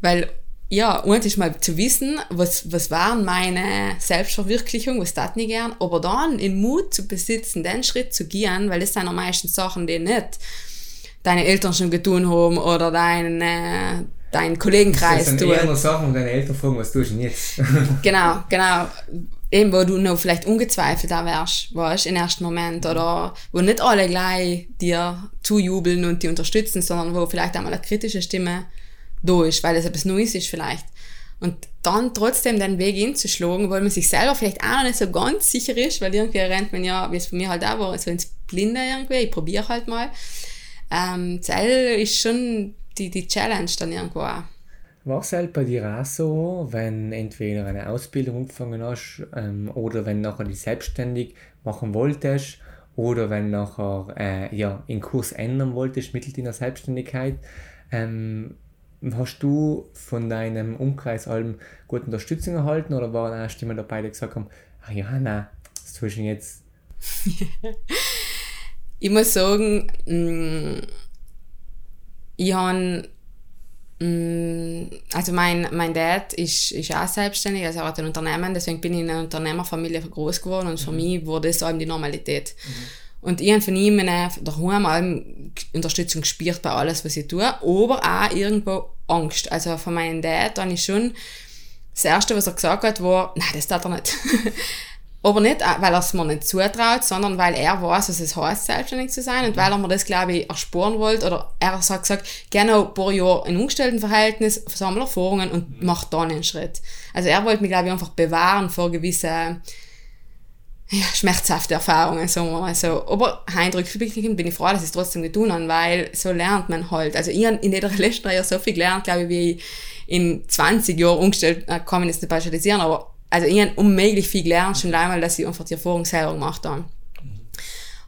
weil ja, und ist mal zu wissen, was, was waren meine Selbstverwirklichung, was tat nicht gern, aber dann in Mut zu besitzen, den Schritt zu gehen, weil das sind am meisten Sachen, die nicht deine Eltern schon getan haben oder deine, dein Kollegenkreis tun. Das sind eher Sachen, wo deine Eltern fragen, was tust du jetzt? genau, genau. Eben, wo du noch vielleicht ungezweifelt da wärst, weißt, im ersten Moment, oder wo nicht alle gleich dir zujubeln und die unterstützen, sondern wo vielleicht einmal eine kritische Stimme da ist, weil es etwas Neues ist vielleicht. Und dann trotzdem den Weg hinzuschlagen, weil man sich selber vielleicht auch noch nicht so ganz sicher ist, weil irgendwie rennt man ja, wie es bei mir halt auch war, so ins Blinde irgendwie, ich probiere halt mal. Ähm, das ist schon die, die Challenge dann irgendwo auch. War es halt bei dir auch so, wenn entweder eine Ausbildung angefangen hast ähm, oder wenn nachher die selbstständig machen wolltest oder wenn nachher äh, ja, den Kurs ändern wolltest mittels deiner Selbstständigkeit, ähm, Hast du von deinem Umkreis allem gute Unterstützung erhalten oder waren auch Stimmen dabei, die gesagt haben, ach ja, nein, das tust du jetzt? ich muss sagen, mm, ich habe mm, also mein, mein Dad ist, ist auch selbstständig, also er hat ein Unternehmen, deswegen bin ich in einer Unternehmerfamilie groß geworden und für mhm. mich wurde das allem die Normalität. Mhm. Und ich habe von ihm daheim allem Unterstützung gespürt bei alles, was ich tue, aber auch irgendwo Angst. Also von meinem Dad dann ist schon das Erste, was er gesagt hat, war, nein, das tut er nicht. aber nicht, äh, weil er es mir nicht zutraut, sondern weil er weiß, was es heißt, selbstständig zu sein und weil er mir das, glaube ich, ersporen wollte. Oder er hat gesagt, gerne ein paar Jahre in Angestelltenverhältnis, sammle Erfahrungen und mach dann einen Schritt. Also er wollte mich, glaube ich, einfach bewahren vor gewissen ja, schmerzhafte Erfahrungen, sagen wir so. Aber heute rückblickend bin ich froh, dass ich es trotzdem getan habe, weil so lernt man halt. Also ich habe in den letzten Jahren so viel gelernt, glaube ich, wie ich in 20 Jahren umgestellt, äh, kann man jetzt nicht pauschalisieren, aber also ich habe unmöglich viel gelernt, schon einmal, dass ich einfach die Erfahrung selber gemacht habe.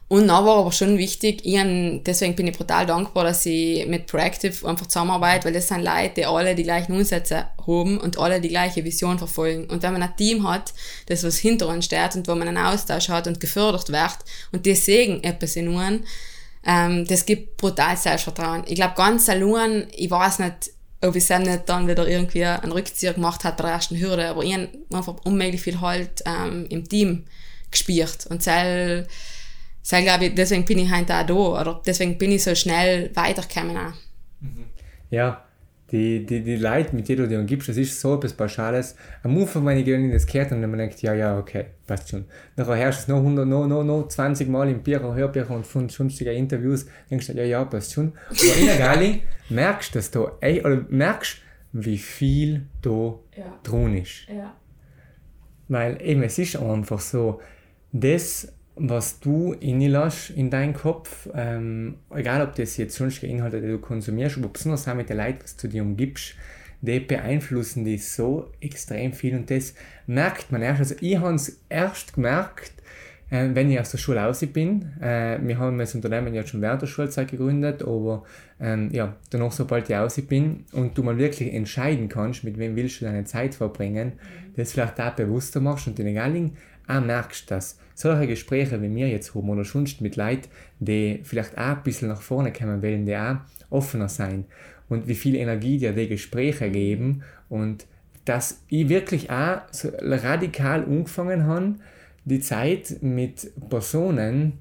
Und dann war aber schon wichtig, ich hab, deswegen bin ich brutal dankbar, dass ich mit Proactive einfach zusammenarbeite, weil das sind Leute, die alle die gleichen Umsätze haben und alle die gleiche Vision verfolgen. Und wenn man ein Team hat, das was hinter uns steht und wo man einen Austausch hat und gefördert wird und die sehen etwas in uns, ähm, das gibt brutal Selbstvertrauen. Ich glaube, ganz allein, ich weiß nicht, ob ich selbst nicht dann wieder irgendwie einen Rückzieher gemacht hat bei der ersten Hürde, aber ich habe einfach unmöglich viel halt ähm, im Team gespielt und selbst so, glaube ich, deswegen bin ich heute auch da, oder deswegen bin ich so schnell weitergekommen auch. Mhm. Ja, die, die, die Leute, mit denen du dir umgibst, das ist so etwas Pauschales. Am Anfang, wenn ich das gehört und dann denkt, ja, ja, okay, passt schon. Nachher du es noch, 100, noch, noch, noch 20 Mal im Bücher, Hörbücher und von sonstigen Interviews, denkst du, ja, ja, passt schon. Aber in der Gali merkst du, dass du, ey, oder merkst, wie viel da ja. drin ist. Ja. Weil eben, es ist einfach so, das was du reinlässt in deinen Kopf, ähm, egal ob das jetzt sonstige Inhalte, die du konsumierst, aber besonders auch mit den Leuten, was du dir umgibst, die beeinflussen dich so extrem viel und das merkt man erst. Also ich habe es erst gemerkt, äh, wenn ich aus der Schule raus bin. Äh, wir haben das Unternehmen ja schon während der Schulzeit gegründet, aber ähm, ja, danach, sobald ich raus bin und du mal wirklich entscheiden kannst, mit wem willst du deine Zeit verbringen, mhm. das vielleicht auch bewusster machst und den Egaling auch merkst, dass solche Gespräche wie wir jetzt haben oder sonst mit Leuten, die vielleicht auch ein bisschen nach vorne kommen wollen, die auch offener sein. Und wie viel Energie dir die Gespräche geben und dass ich wirklich auch so radikal angefangen habe, die Zeit mit Personen,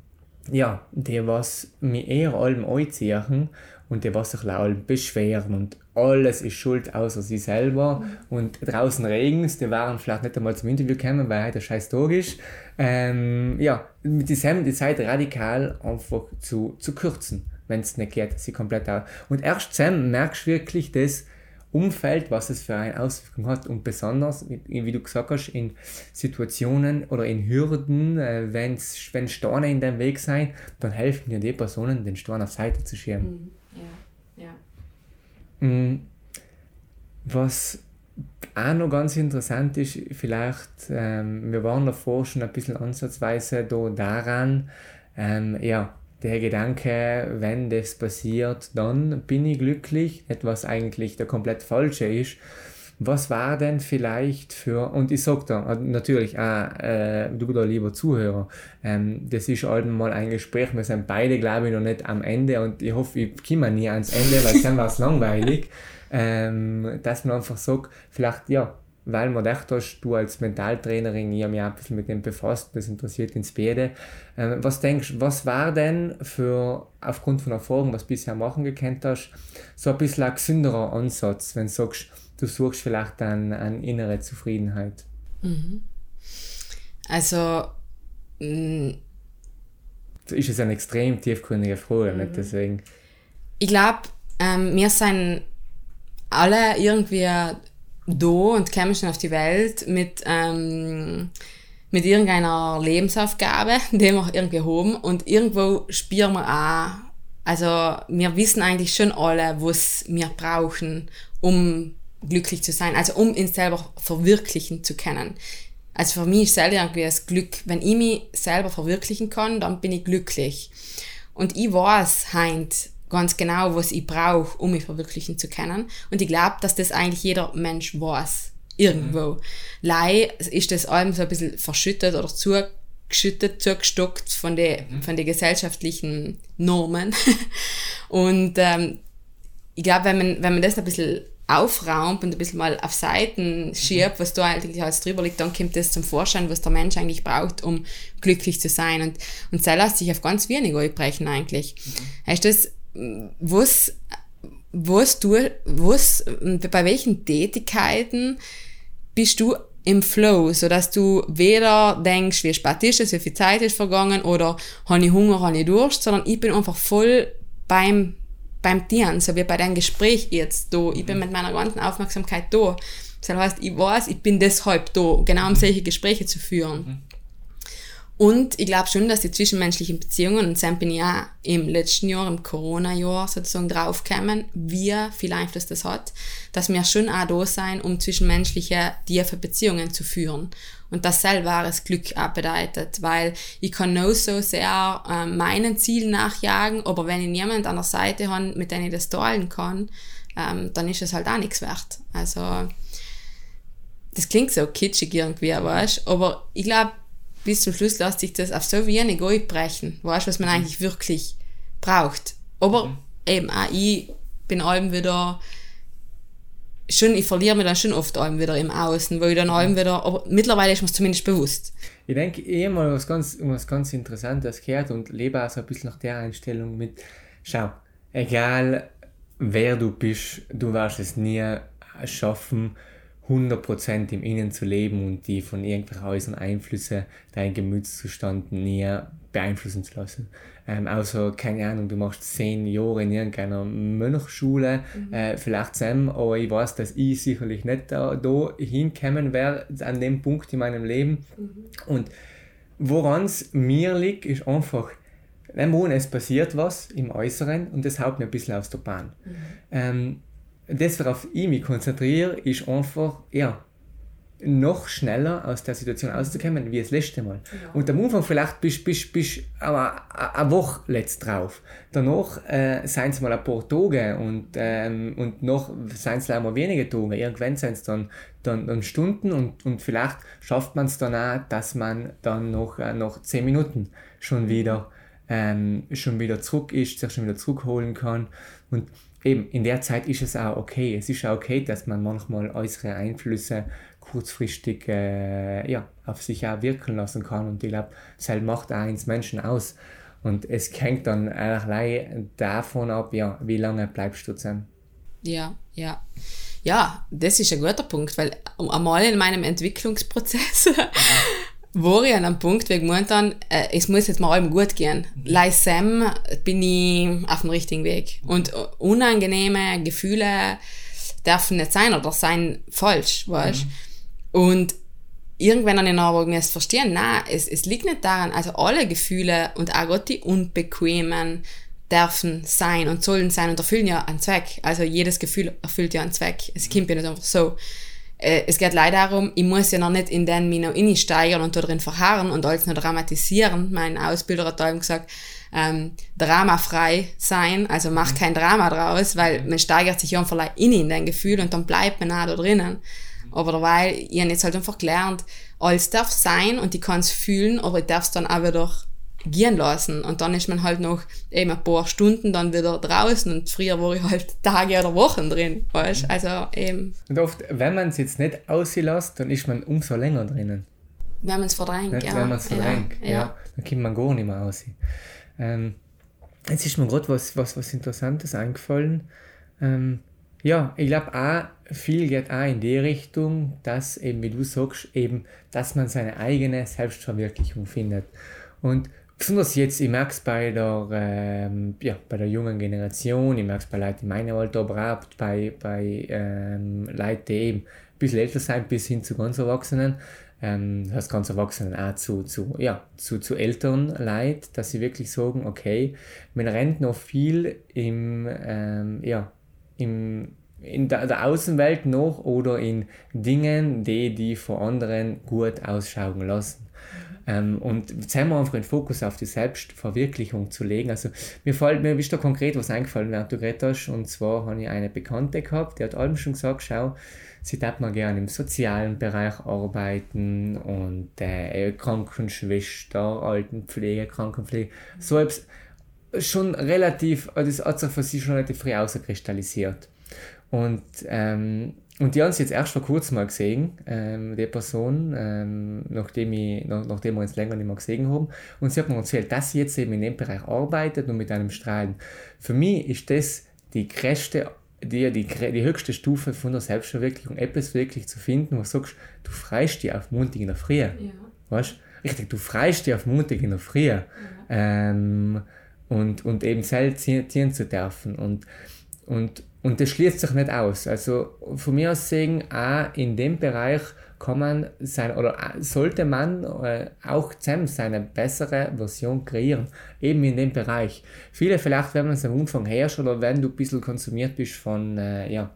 ja, die was mir eher allem anziehen und die was sich allem beschweren und alles ist schuld außer sie selber mhm. und draußen regnet die waren vielleicht nicht einmal zum Interview gekommen, weil heute scheiß Tag ist. Ähm, ja, mit diesem die Zeit radikal einfach zu, zu kürzen, wenn es nicht geht, sie komplett aus. Und erst dann merkst wirklich das Umfeld, was es für eine Auswirkung hat und besonders, wie du gesagt hast, in Situationen oder in Hürden, äh, wenn Steine in deinem Weg sein, dann helfen dir die Personen, den Stein auf Seite zu schieben. Mhm. Mm, was auch noch ganz interessant ist, vielleicht, ähm, wir waren davor schon ein bisschen ansatzweise da daran, ähm, ja, der Gedanke, wenn das passiert, dann bin ich glücklich, etwas eigentlich der komplett falsche ist. Was war denn vielleicht für, und ich sag da natürlich auch, äh, du da lieber Zuhörer, ähm, das ist halt mal ein Gespräch, wir sind beide, glaube ich, noch nicht am Ende und ich hoffe, ich komme nie ans Ende, weil dann war es langweilig, ähm, dass man einfach sagt, vielleicht, ja, weil man gedacht hast, du als Mentaltrainerin, ich habe mich auch ein bisschen mit dem befasst, das interessiert ins Beide. Ähm, was denkst du, was war denn für, aufgrund von Erfahrungen, was du bisher machen gekannt hast, so ein bisschen ein gesünderer Ansatz, wenn du sagst, du suchst vielleicht eine, eine innere Zufriedenheit? Mhm. Also, mh, ist es eine extrem tiefgründige Frage, mhm. nicht deswegen. Ich glaube, ähm, wir sind alle irgendwie da und kommen schon auf die Welt mit, ähm, mit irgendeiner Lebensaufgabe, die wir irgendwie haben und irgendwo spüren wir auch, also wir wissen eigentlich schon alle, was wir brauchen, um glücklich zu sein, also um uns selber verwirklichen zu können. Also für mich ist selber irgendwie das Glück, wenn ich mich selber verwirklichen kann, dann bin ich glücklich. Und ich weiß heint ganz genau, was ich brauche, um mich verwirklichen zu können. Und ich glaube, dass das eigentlich jeder Mensch weiß. Irgendwo. Mhm. Lei ist das allem so ein bisschen verschüttet oder zugeschüttet, zugestockt von den, mhm. von den gesellschaftlichen Normen. und ähm, ich glaube, wenn man, wenn man das ein bisschen aufraumt und ein bisschen mal auf Seiten schiebt, was da eigentlich alles drüber liegt, dann kommt das zum Vorschein, was der Mensch eigentlich braucht, um glücklich zu sein. Und, und das lässt sich auf ganz wenig einbrechen eigentlich. Mhm. Heißt das, was, was du, was, bei welchen Tätigkeiten bist du im Flow, so dass du weder denkst, wie spät ist es, wie viel Zeit ist vergangen oder habe ich Hunger, habe ich Durst, sondern ich bin einfach voll beim beim Tieren, so wie bei deinem Gespräch jetzt da. Ich bin mit meiner ganzen Aufmerksamkeit da. Das heißt, ich weiß, ich bin deshalb da, genau um solche Gespräche zu führen. Mhm. Und ich glaube schon, dass die zwischenmenschlichen Beziehungen, und dann bin ich auch im letzten Jahr, im Corona-Jahr sozusagen draufgekommen, wie viel Einfluss das hat, dass wir schon auch da sein, um zwischenmenschliche tiefe Beziehungen zu führen. Und das selber das Glück auch bedeutet, weil ich kann noch so sehr äh, meinen Zielen nachjagen, aber wenn ich niemand an der Seite habe, mit dem ich das teilen kann, ähm, dann ist es halt auch nichts wert. Also, das klingt so kitschig irgendwie, weißt aber ich glaube, bis zum Schluss lässt sich das auf so wenig einbrechen, weißt was man mhm. eigentlich wirklich braucht. Aber mhm. eben auch ich bin allem wieder schon, ich verliere mich dann schon oft allem wieder im Außen, weil ich dann allem wieder, aber mittlerweile ist mir zumindest bewusst. Ich denke eh mal was ganz, was ganz Interessantes gehört und lebe auch so ein bisschen nach der Einstellung mit, schau, egal wer du bist, du wirst es nie schaffen, 100% im Innen zu leben und die von irgendwelchen äußeren Einflüssen deinen Gemütszustand näher beeinflussen zu lassen. Ähm, also, keine Ahnung, du machst zehn Jahre in irgendeiner Mönchschule, mhm. äh, vielleicht zusammen, aber ich weiß, dass ich sicherlich nicht da, da hinkommen werde an dem Punkt in meinem Leben. Mhm. Und woran es mir liegt, ist einfach, es passiert was im Äußeren und das haut mir ein bisschen aus der Bahn. Mhm. Ähm, das, worauf ich mich konzentriere, ist einfach, ja, noch schneller aus der Situation auszukommen wie das letzte Mal. Ja. Und am Anfang vielleicht bist du bist, bist eine Woche letzt drauf. Danach äh, seien es mal ein paar Tage und, ähm, und noch seien es mal wenige Tage. Irgendwann sind es dann, dann, dann Stunden und, und vielleicht schafft man es dann auch, dass man dann noch, äh, noch 10 Minuten schon mhm. wieder, ähm, schon wieder zurück ist, sich schon wieder zurückholen kann. Und eben in der Zeit ist es auch okay. Es ist auch okay, dass man manchmal äußere Einflüsse kurzfristig äh, ja, auf sich auch wirken lassen kann. Und ich glaube, das macht auch eins Menschen aus. Und es hängt dann allein davon ab, ja, wie lange bleibst du zusammen. Ja, ja. Ja, das ist ein guter Punkt, weil einmal in meinem Entwicklungsprozess war ich an einem Punkt, wo ich gemeint habe, äh, es muss jetzt mal allem gut gehen. Mhm. Leisem bin ich auf dem richtigen Weg. Und unangenehme Gefühle dürfen nicht sein oder sein falsch, weißt mhm. Und irgendwann habe ich aber müssen verstehen, nein, es, es liegt nicht daran, also alle Gefühle und auch Gott die unbequemen dürfen sein und sollen sein und erfüllen ja einen Zweck. Also jedes Gefühl erfüllt ja einen Zweck. Es kommt ja nicht einfach so äh, es geht leider darum, ich muss ja noch nicht in den Mino steigern und da drin verharren und alles noch dramatisieren. Mein Ausbilder hat da eben gesagt, ähm, dramafrei sein, also mach kein Drama draus, weil man steigert sich einfach in in dein Gefühl und dann bleibt man auch da drinnen. Aber dabei, ich habe jetzt halt einfach gelernt, alles darf sein und ich kann es fühlen, aber ich darf es dann auch wieder gehen lassen. Und dann ist man halt noch eben ein paar Stunden dann wieder draußen und früher war ich halt Tage oder Wochen drin, weißt Mhm. Also eben. Und oft, wenn man es jetzt nicht auslässt, dann ist man umso länger drinnen. Wenn man es verdrängt, Nicht, ja. wenn man es verdrängt. Ja, ja. Dann kommt man gar nicht mehr raus. Ähm, jetzt ist mir gerade was, was, was Interessantes eingefallen. Ähm, ja, ich glaube auch, viel geht auch in die Richtung, dass eben, wie du sagst, eben, dass man seine eigene Selbstverwirklichung findet. Und besonders jetzt, ich merke es bei der, ähm, ja, bei der jungen Generation, ich merke es bei Leuten in meinem Alter, aber auch bei, bei ähm, Leuten, die eben ein bisschen älter sind, bis hin zu ganz Erwachsenen, ähm, das heißt ganz Erwachsenen auch zu, zu, ja, zu, zu älteren Leuten, dass sie wirklich sagen, okay, man rennt noch viel im, ähm, ja, im, in der, Außenwelt noch oder in Dingen, die die vor anderen gut ausschauen lassen. Ähm, und jetzt haben wir einfach den Fokus auf die Selbstverwirklichung zu legen. Also mir fällt mir ist da konkret was eingefallen, während du geredet hast. Und zwar habe ich eine Bekannte gehabt, die hat allem schon gesagt, schau, sie darf mal gerne im sozialen Bereich arbeiten und äh, Krankenschwester, Altenpflege, Krankenpflege, so etwas schon relativ, also das hat sich für sie schon relativ früh auskristallisiert. Und, ähm, und die haben sie jetzt erst vor kurzem mal gesehen, ähm, die Person, ähm, nachdem, ich, nach, nachdem wir uns länger nicht mehr gesehen haben. Und sie hat mir erzählt, dass sie jetzt eben in dem Bereich arbeitet und mit einem Strahlen. Für mich ist das die größte, die, die, die höchste Stufe von der Selbstverwirklichung, etwas wirklich zu finden, wo du sagst, du freust dich auf Montag in der Früh. Ja. Weißt Richtig, du freust dich auf Montag in der Früh. Ähm, und, und eben selbst ziehen zu dürfen. Und, und, und das schließt sich nicht aus. Also von mir aus sehen, auch in dem Bereich kann man sein oder sollte man äh, auch zusammen seine bessere Version kreieren, eben in dem Bereich. Viele vielleicht, wenn man es am Anfang herrscht oder wenn du ein bisschen konsumiert bist von äh, ja,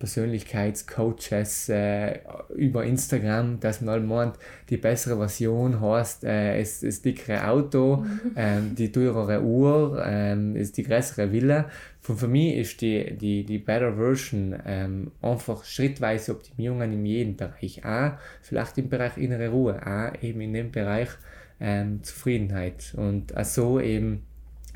Persönlichkeitscoaches äh, über Instagram, dass man meint, die bessere Version heißt, äh, ist das dickere Auto, ähm, die teurere Uhr, ähm, ist die größere Villa. Von für mich ist die, die, die Better Version ähm, einfach schrittweise Optimierungen in jedem Bereich. A, vielleicht im Bereich innere Ruhe, A, eben in dem Bereich ähm, Zufriedenheit. Und auch so eben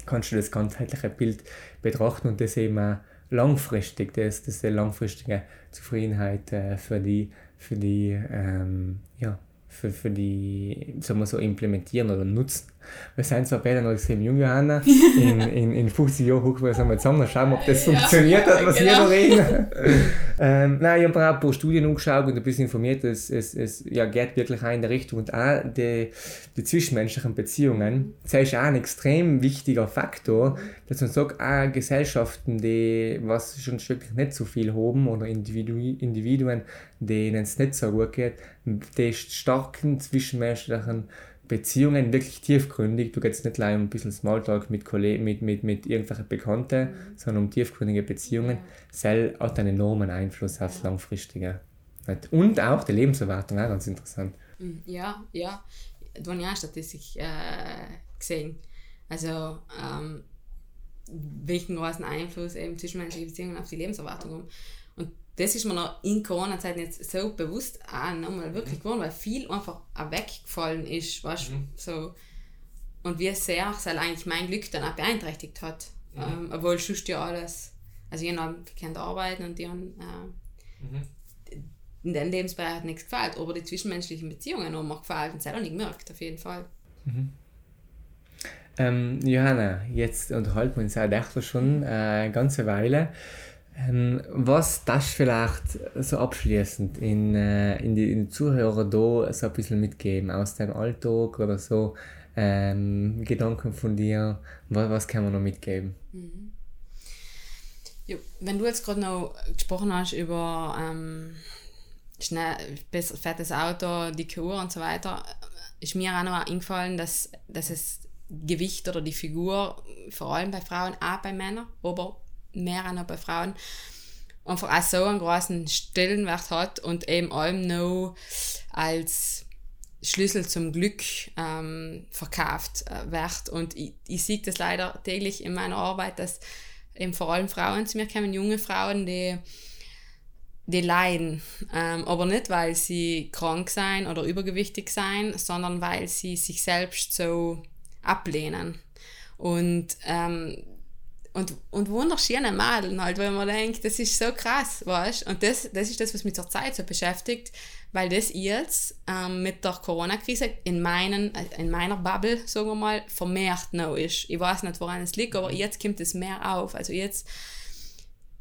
kannst du das ganzheitliche Bild betrachten und das eben auch langfristig, das, das ist die langfristige Zufriedenheit äh, für die, für die, ähm, ja, für, für die, sagen wir so, implementieren oder nutzen. Wir sind zwar beide noch extrem jung, Johanna, in, in, in 50 Jahren gucken wir zusammen und schauen, ob das funktioniert hat, was genau. wir da reden. ähm, nein, ich habe ein paar Studien angeschaut und ein bisschen informiert, es, es, es ja, geht wirklich auch in der Richtung und auch die, die zwischenmenschlichen Beziehungen, das ist auch ein extrem wichtiger Faktor, dass man sagt, auch Gesellschaften, die was schon wirklich nicht so viel haben oder Individu Individuen, denen es nicht so gut geht, die starken zwischenmenschlichen Beziehungen wirklich tiefgründig. Du gehst nicht allein um ein bisschen Smalltalk mit, Kollegen, mit, mit, mit irgendwelchen Bekannten, sondern um tiefgründige Beziehungen. Cell hat einen enormen Einfluss aufs Langfristige. Und auch die Lebenserwartung, auch ganz interessant. Ja, ja. Du hast ja eine Statistik äh, gesehen. Also, ähm, welchen großen Einfluss eben zwischenmenschliche Beziehungen auf die Lebenserwartung haben. Das ist mir noch in Corona-Zeiten jetzt so bewusst auch nochmal wirklich geworden, weil viel einfach auch weggefallen ist, weißt Mhm. so. Und wie sehr es halt eigentlich mein Glück dann auch beeinträchtigt hat. Ähm, obwohl sonst ja alles, also ich habe gekannt arbeiten und die haben äh, in den Lebensbereich hat nichts gefällt, aber die zwischenmenschlichen Beziehungen haben mir gefällt und es hat auch nicht gemerkt, auf jeden Fall. Ähm, Johanna, jetzt unterhalten wir uns auch echt schon äh, eine ganze Weile. Ähm, was das vielleicht so abschließend in, äh, in, die, in die Zuhörer da so ein bisschen mitgeben aus deinem Alltag oder so ähm, Gedanken von dir, was, was kann man noch mitgeben? Ja, wenn du jetzt gerade noch gesprochen hast über ähm, schnell, fettes Auto, dicke Uhr und so weiter, ist mir auch noch eingefallen, dass, dass es Gewicht oder die Figur, vor allem bei Frauen, auch bei Männern, aber mehr auch noch bei Frauen, einfach auch so einen großen Stellenwert hat und eben allem noch als Schlüssel zum Glück ähm, verkauft äh, wird. Und ich, ich sehe das leider täglich in meiner Arbeit, dass eben vor allem Frauen zu mir kommen, junge Frauen, die, die leiden. Ähm, aber nicht, weil sie krank sein oder übergewichtig sein, sondern weil sie sich selbst so ablehnen. Und ähm, und, und wunderschöne Mädel halt, weil man denkt, das ist so krass, weißt Und das, das ist das, was mich zurzeit so beschäftigt, weil das jetzt ähm, mit der Corona-Krise in, meinen, äh, in meiner Bubble, sagen wir mal, vermehrt noch ist. Ich weiß nicht, woran es liegt, aber mhm. jetzt kommt es mehr auf. Also jetzt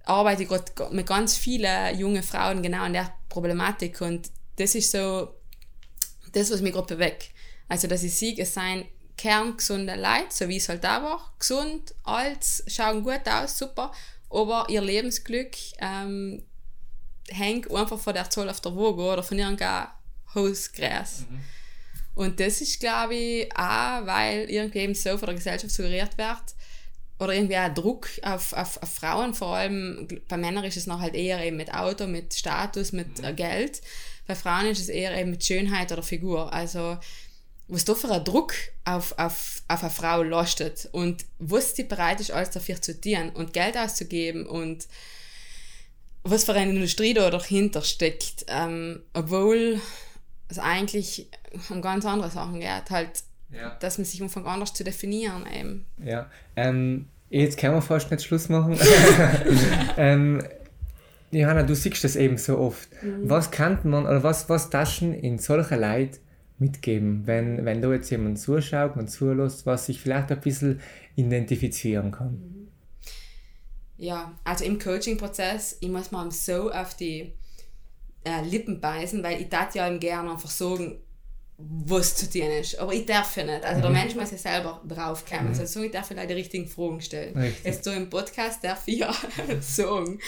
arbeite ich gerade mit ganz vielen jungen Frauen genau an der Problematik und das ist so das, was mich gerade bewegt. Also, dass ich sehe, es seien kerngesunde Leute, so wie es halt war. Gesund, alt, schauen gut aus, super. Aber ihr Lebensglück ähm, hängt einfach von der Zahl auf der Waage oder von irgendeinem Hausgräs. Mhm. Und das ist, glaube ich, auch, weil irgendwie eben so von der Gesellschaft suggeriert wird, oder irgendwie auch Druck auf, auf, auf Frauen, vor allem bei Männern ist es noch halt eher eben mit Auto, mit Status, mit mhm. Geld. Bei Frauen ist es eher eben mit Schönheit oder Figur. Also was da für ein Druck auf, auf, auf eine Frau lastet und was sie bereit ist, alles dafür zu tun und Geld auszugeben und was für eine Industrie da dahinter steckt, ähm, obwohl es eigentlich um ganz andere Sachen geht, halt, ja. dass man sich anfängt anders zu definieren eben. Ja, ähm, jetzt können wir fast nicht Schluss machen. ähm, Johanna, du siehst das eben so oft. Mhm. Was kann man, oder was, was Taschen in solcher Leid mitgeben, wenn, wenn da jetzt jemand zuschaut und zulässt, was sich vielleicht ein bisschen identifizieren kann? Ja, also im Coaching-Prozess, ich muss mal so auf die äh, Lippen beißen, weil ich das ja gerne einfach sagen, was zu tun ist. Aber ich darf ja nicht. Also mhm. der Mensch muss ja selber draufkommen. Mhm. Also ich darf vielleicht die richtigen Fragen stellen. Richtig. Jetzt so im Podcast darf ich ja sagen.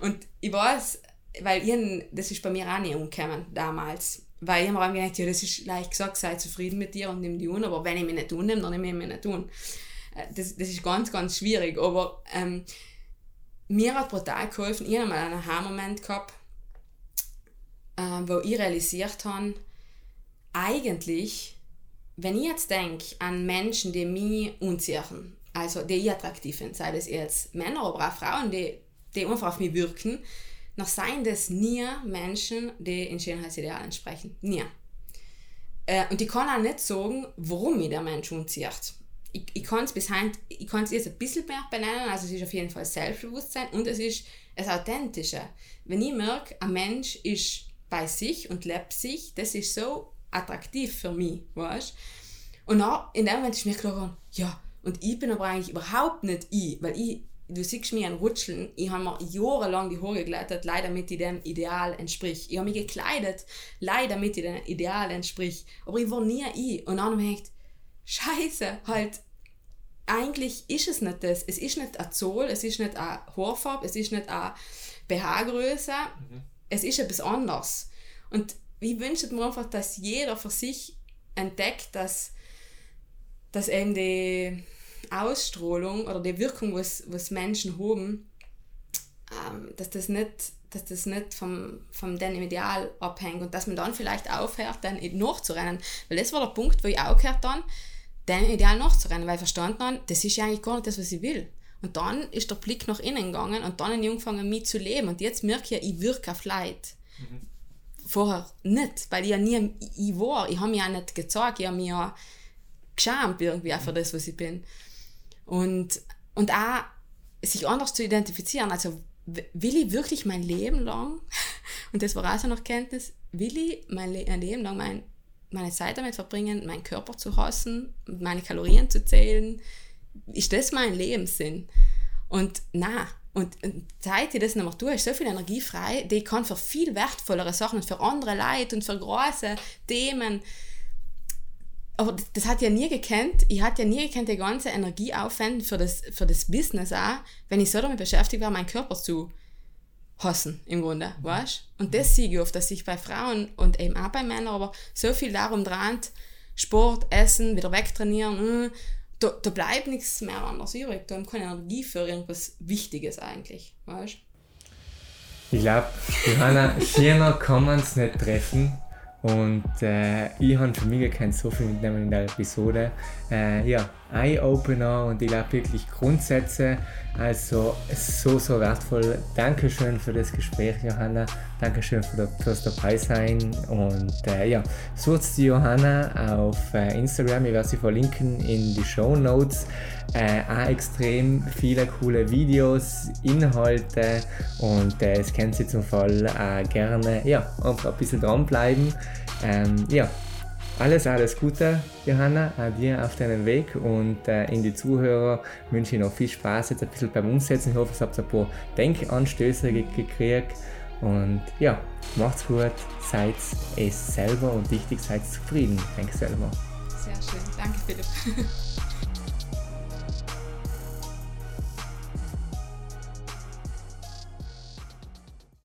Und ich weiß, weil ich, das ist bei mir auch nicht umgekommen damals weil ich habe mir gedacht, ja, das ist leicht gesagt, sei zufrieden mit dir und nimm die un, aber wenn ich mich nicht unnehme, dann nehme ich mich nicht un. Äh, das, das ist ganz, ganz schwierig, aber ähm, mir hat brutal geholfen, ich habe mal einen Aha-Moment gehabt, äh, wo ich realisiert habe, eigentlich, wenn ich jetzt denke an Menschen, die mich unziehen, also die ich attraktiv finde, sei das jetzt Männer, aber auch Frauen, die, die einfach auf mich wirken, noch seien das nie Menschen, die in Schönheitsidealen entsprechen. Nie. Äh, und ich kann auch nicht sagen, warum mich der Mensch unzieht. Ich, kann es ich kann es jetzt ein bisschen mehr benennen, also es ist auf jeden Fall Selbstbewusstsein und es ist das Authentische. Wenn ich merke, ein Mensch ist bei sich und lebt sich, das ist so attraktiv für mich, weißt Und dann, in dem Moment ist mir klar, ja, und ich bin aber eigentlich überhaupt nicht ich, weil ich du siehst mich an Rutscheln, ich habe mir jahrelang die Haare geglättet, leider damit ich dem Ideal entspricht. Ich habe mich gekleidet, leider damit ich dem Ideal entspricht. Aber ich war nie ich. Und dann habe ich gedacht, scheiße, halt, eigentlich ist es nicht das. Es ist nicht ein Zoll, es ist nicht eine Haarfarbe, es ist nicht eine BH-Größe, mhm. es ist etwas anderes. Und ich wünsche mir einfach, dass jeder für sich entdeckt, dass, dass eben die Ausstrahlung oder die Wirkung, was, was Menschen haben, ähm, dass das nicht, dass das nicht vom, vom dem Ideal abhängt und dass man dann vielleicht aufhört, dann nachzurennen. Weil das war der Punkt, wo ich aufgehört dann, dem Ideal nachzurennen, weil ich verstanden habe, das ist ja eigentlich gar nicht das, was ich will. Und dann ist der Blick nach innen gegangen und dann habe ich angefangen, mich zu leben. Und jetzt merke ich, ich wirke auf Leid. Mhm. Vorher nicht, weil ich ja nie ich war. Ich habe mich ja nicht gezeigt, ich habe mich ja geschämt irgendwie für das, was ich bin. Und, und auch sich anders zu identifizieren. Also will ich wirklich mein Leben lang, und das war auch noch Kenntnis, will ich mein, Le mein Leben lang mein, meine Zeit damit verbringen, meinen Körper zu hassen, meine Kalorien zu zählen? Ist das mein Lebenssinn? Und na und, und Zeit, die das mehr tue, ist so viel Energie frei, die kann für viel wertvollere Sachen für andere Leute und für große Themen aber das, hat ja nie gekannt, ich hatte ja nie gekannt, die ganze Energie aufwenden für das, für das Business auch, wenn ich so damit beschäftigt war, meinen Körper zu hassen, im Grunde, mhm. weißt? Und das sehe ich oft, dass sich bei Frauen und eben auch bei Männern aber so viel darum dreht, Sport, Essen, wieder wegtrainieren, äh, da, da bleibt nichts mehr anders übrig, da haben keine Energie für irgendwas Wichtiges eigentlich, weißt? Ich glaube, Johanna, schöner kann man es nicht treffen Und äh, ich habe für mich kein so viel mitnehmen in der Episode. Äh, ja, Eye-Opener und ich glaube wirklich Grundsätze. Also so, so wertvoll. Dankeschön für das Gespräch, Johanna. Dankeschön für das dabei sein. Und äh, ja, sucht die Johanna auf äh, Instagram. Ich werde sie verlinken in die Show Notes. Äh, auch extrem viele coole Videos, Inhalte und äh, das kennt sie zum Fall äh, gerne. Ja, einfach ein bisschen dranbleiben. Ähm, ja, alles, alles Gute, Johanna, dir auf deinem Weg und äh, in die Zuhörer wünsche ich noch viel Spaß jetzt ein bisschen beim Umsetzen. Ich hoffe, ihr habt ein paar Denkanstöße gekriegt und ja, macht's gut, seid es selber und wichtig, seid zufrieden. Danke selber. Sehr schön, danke Philipp.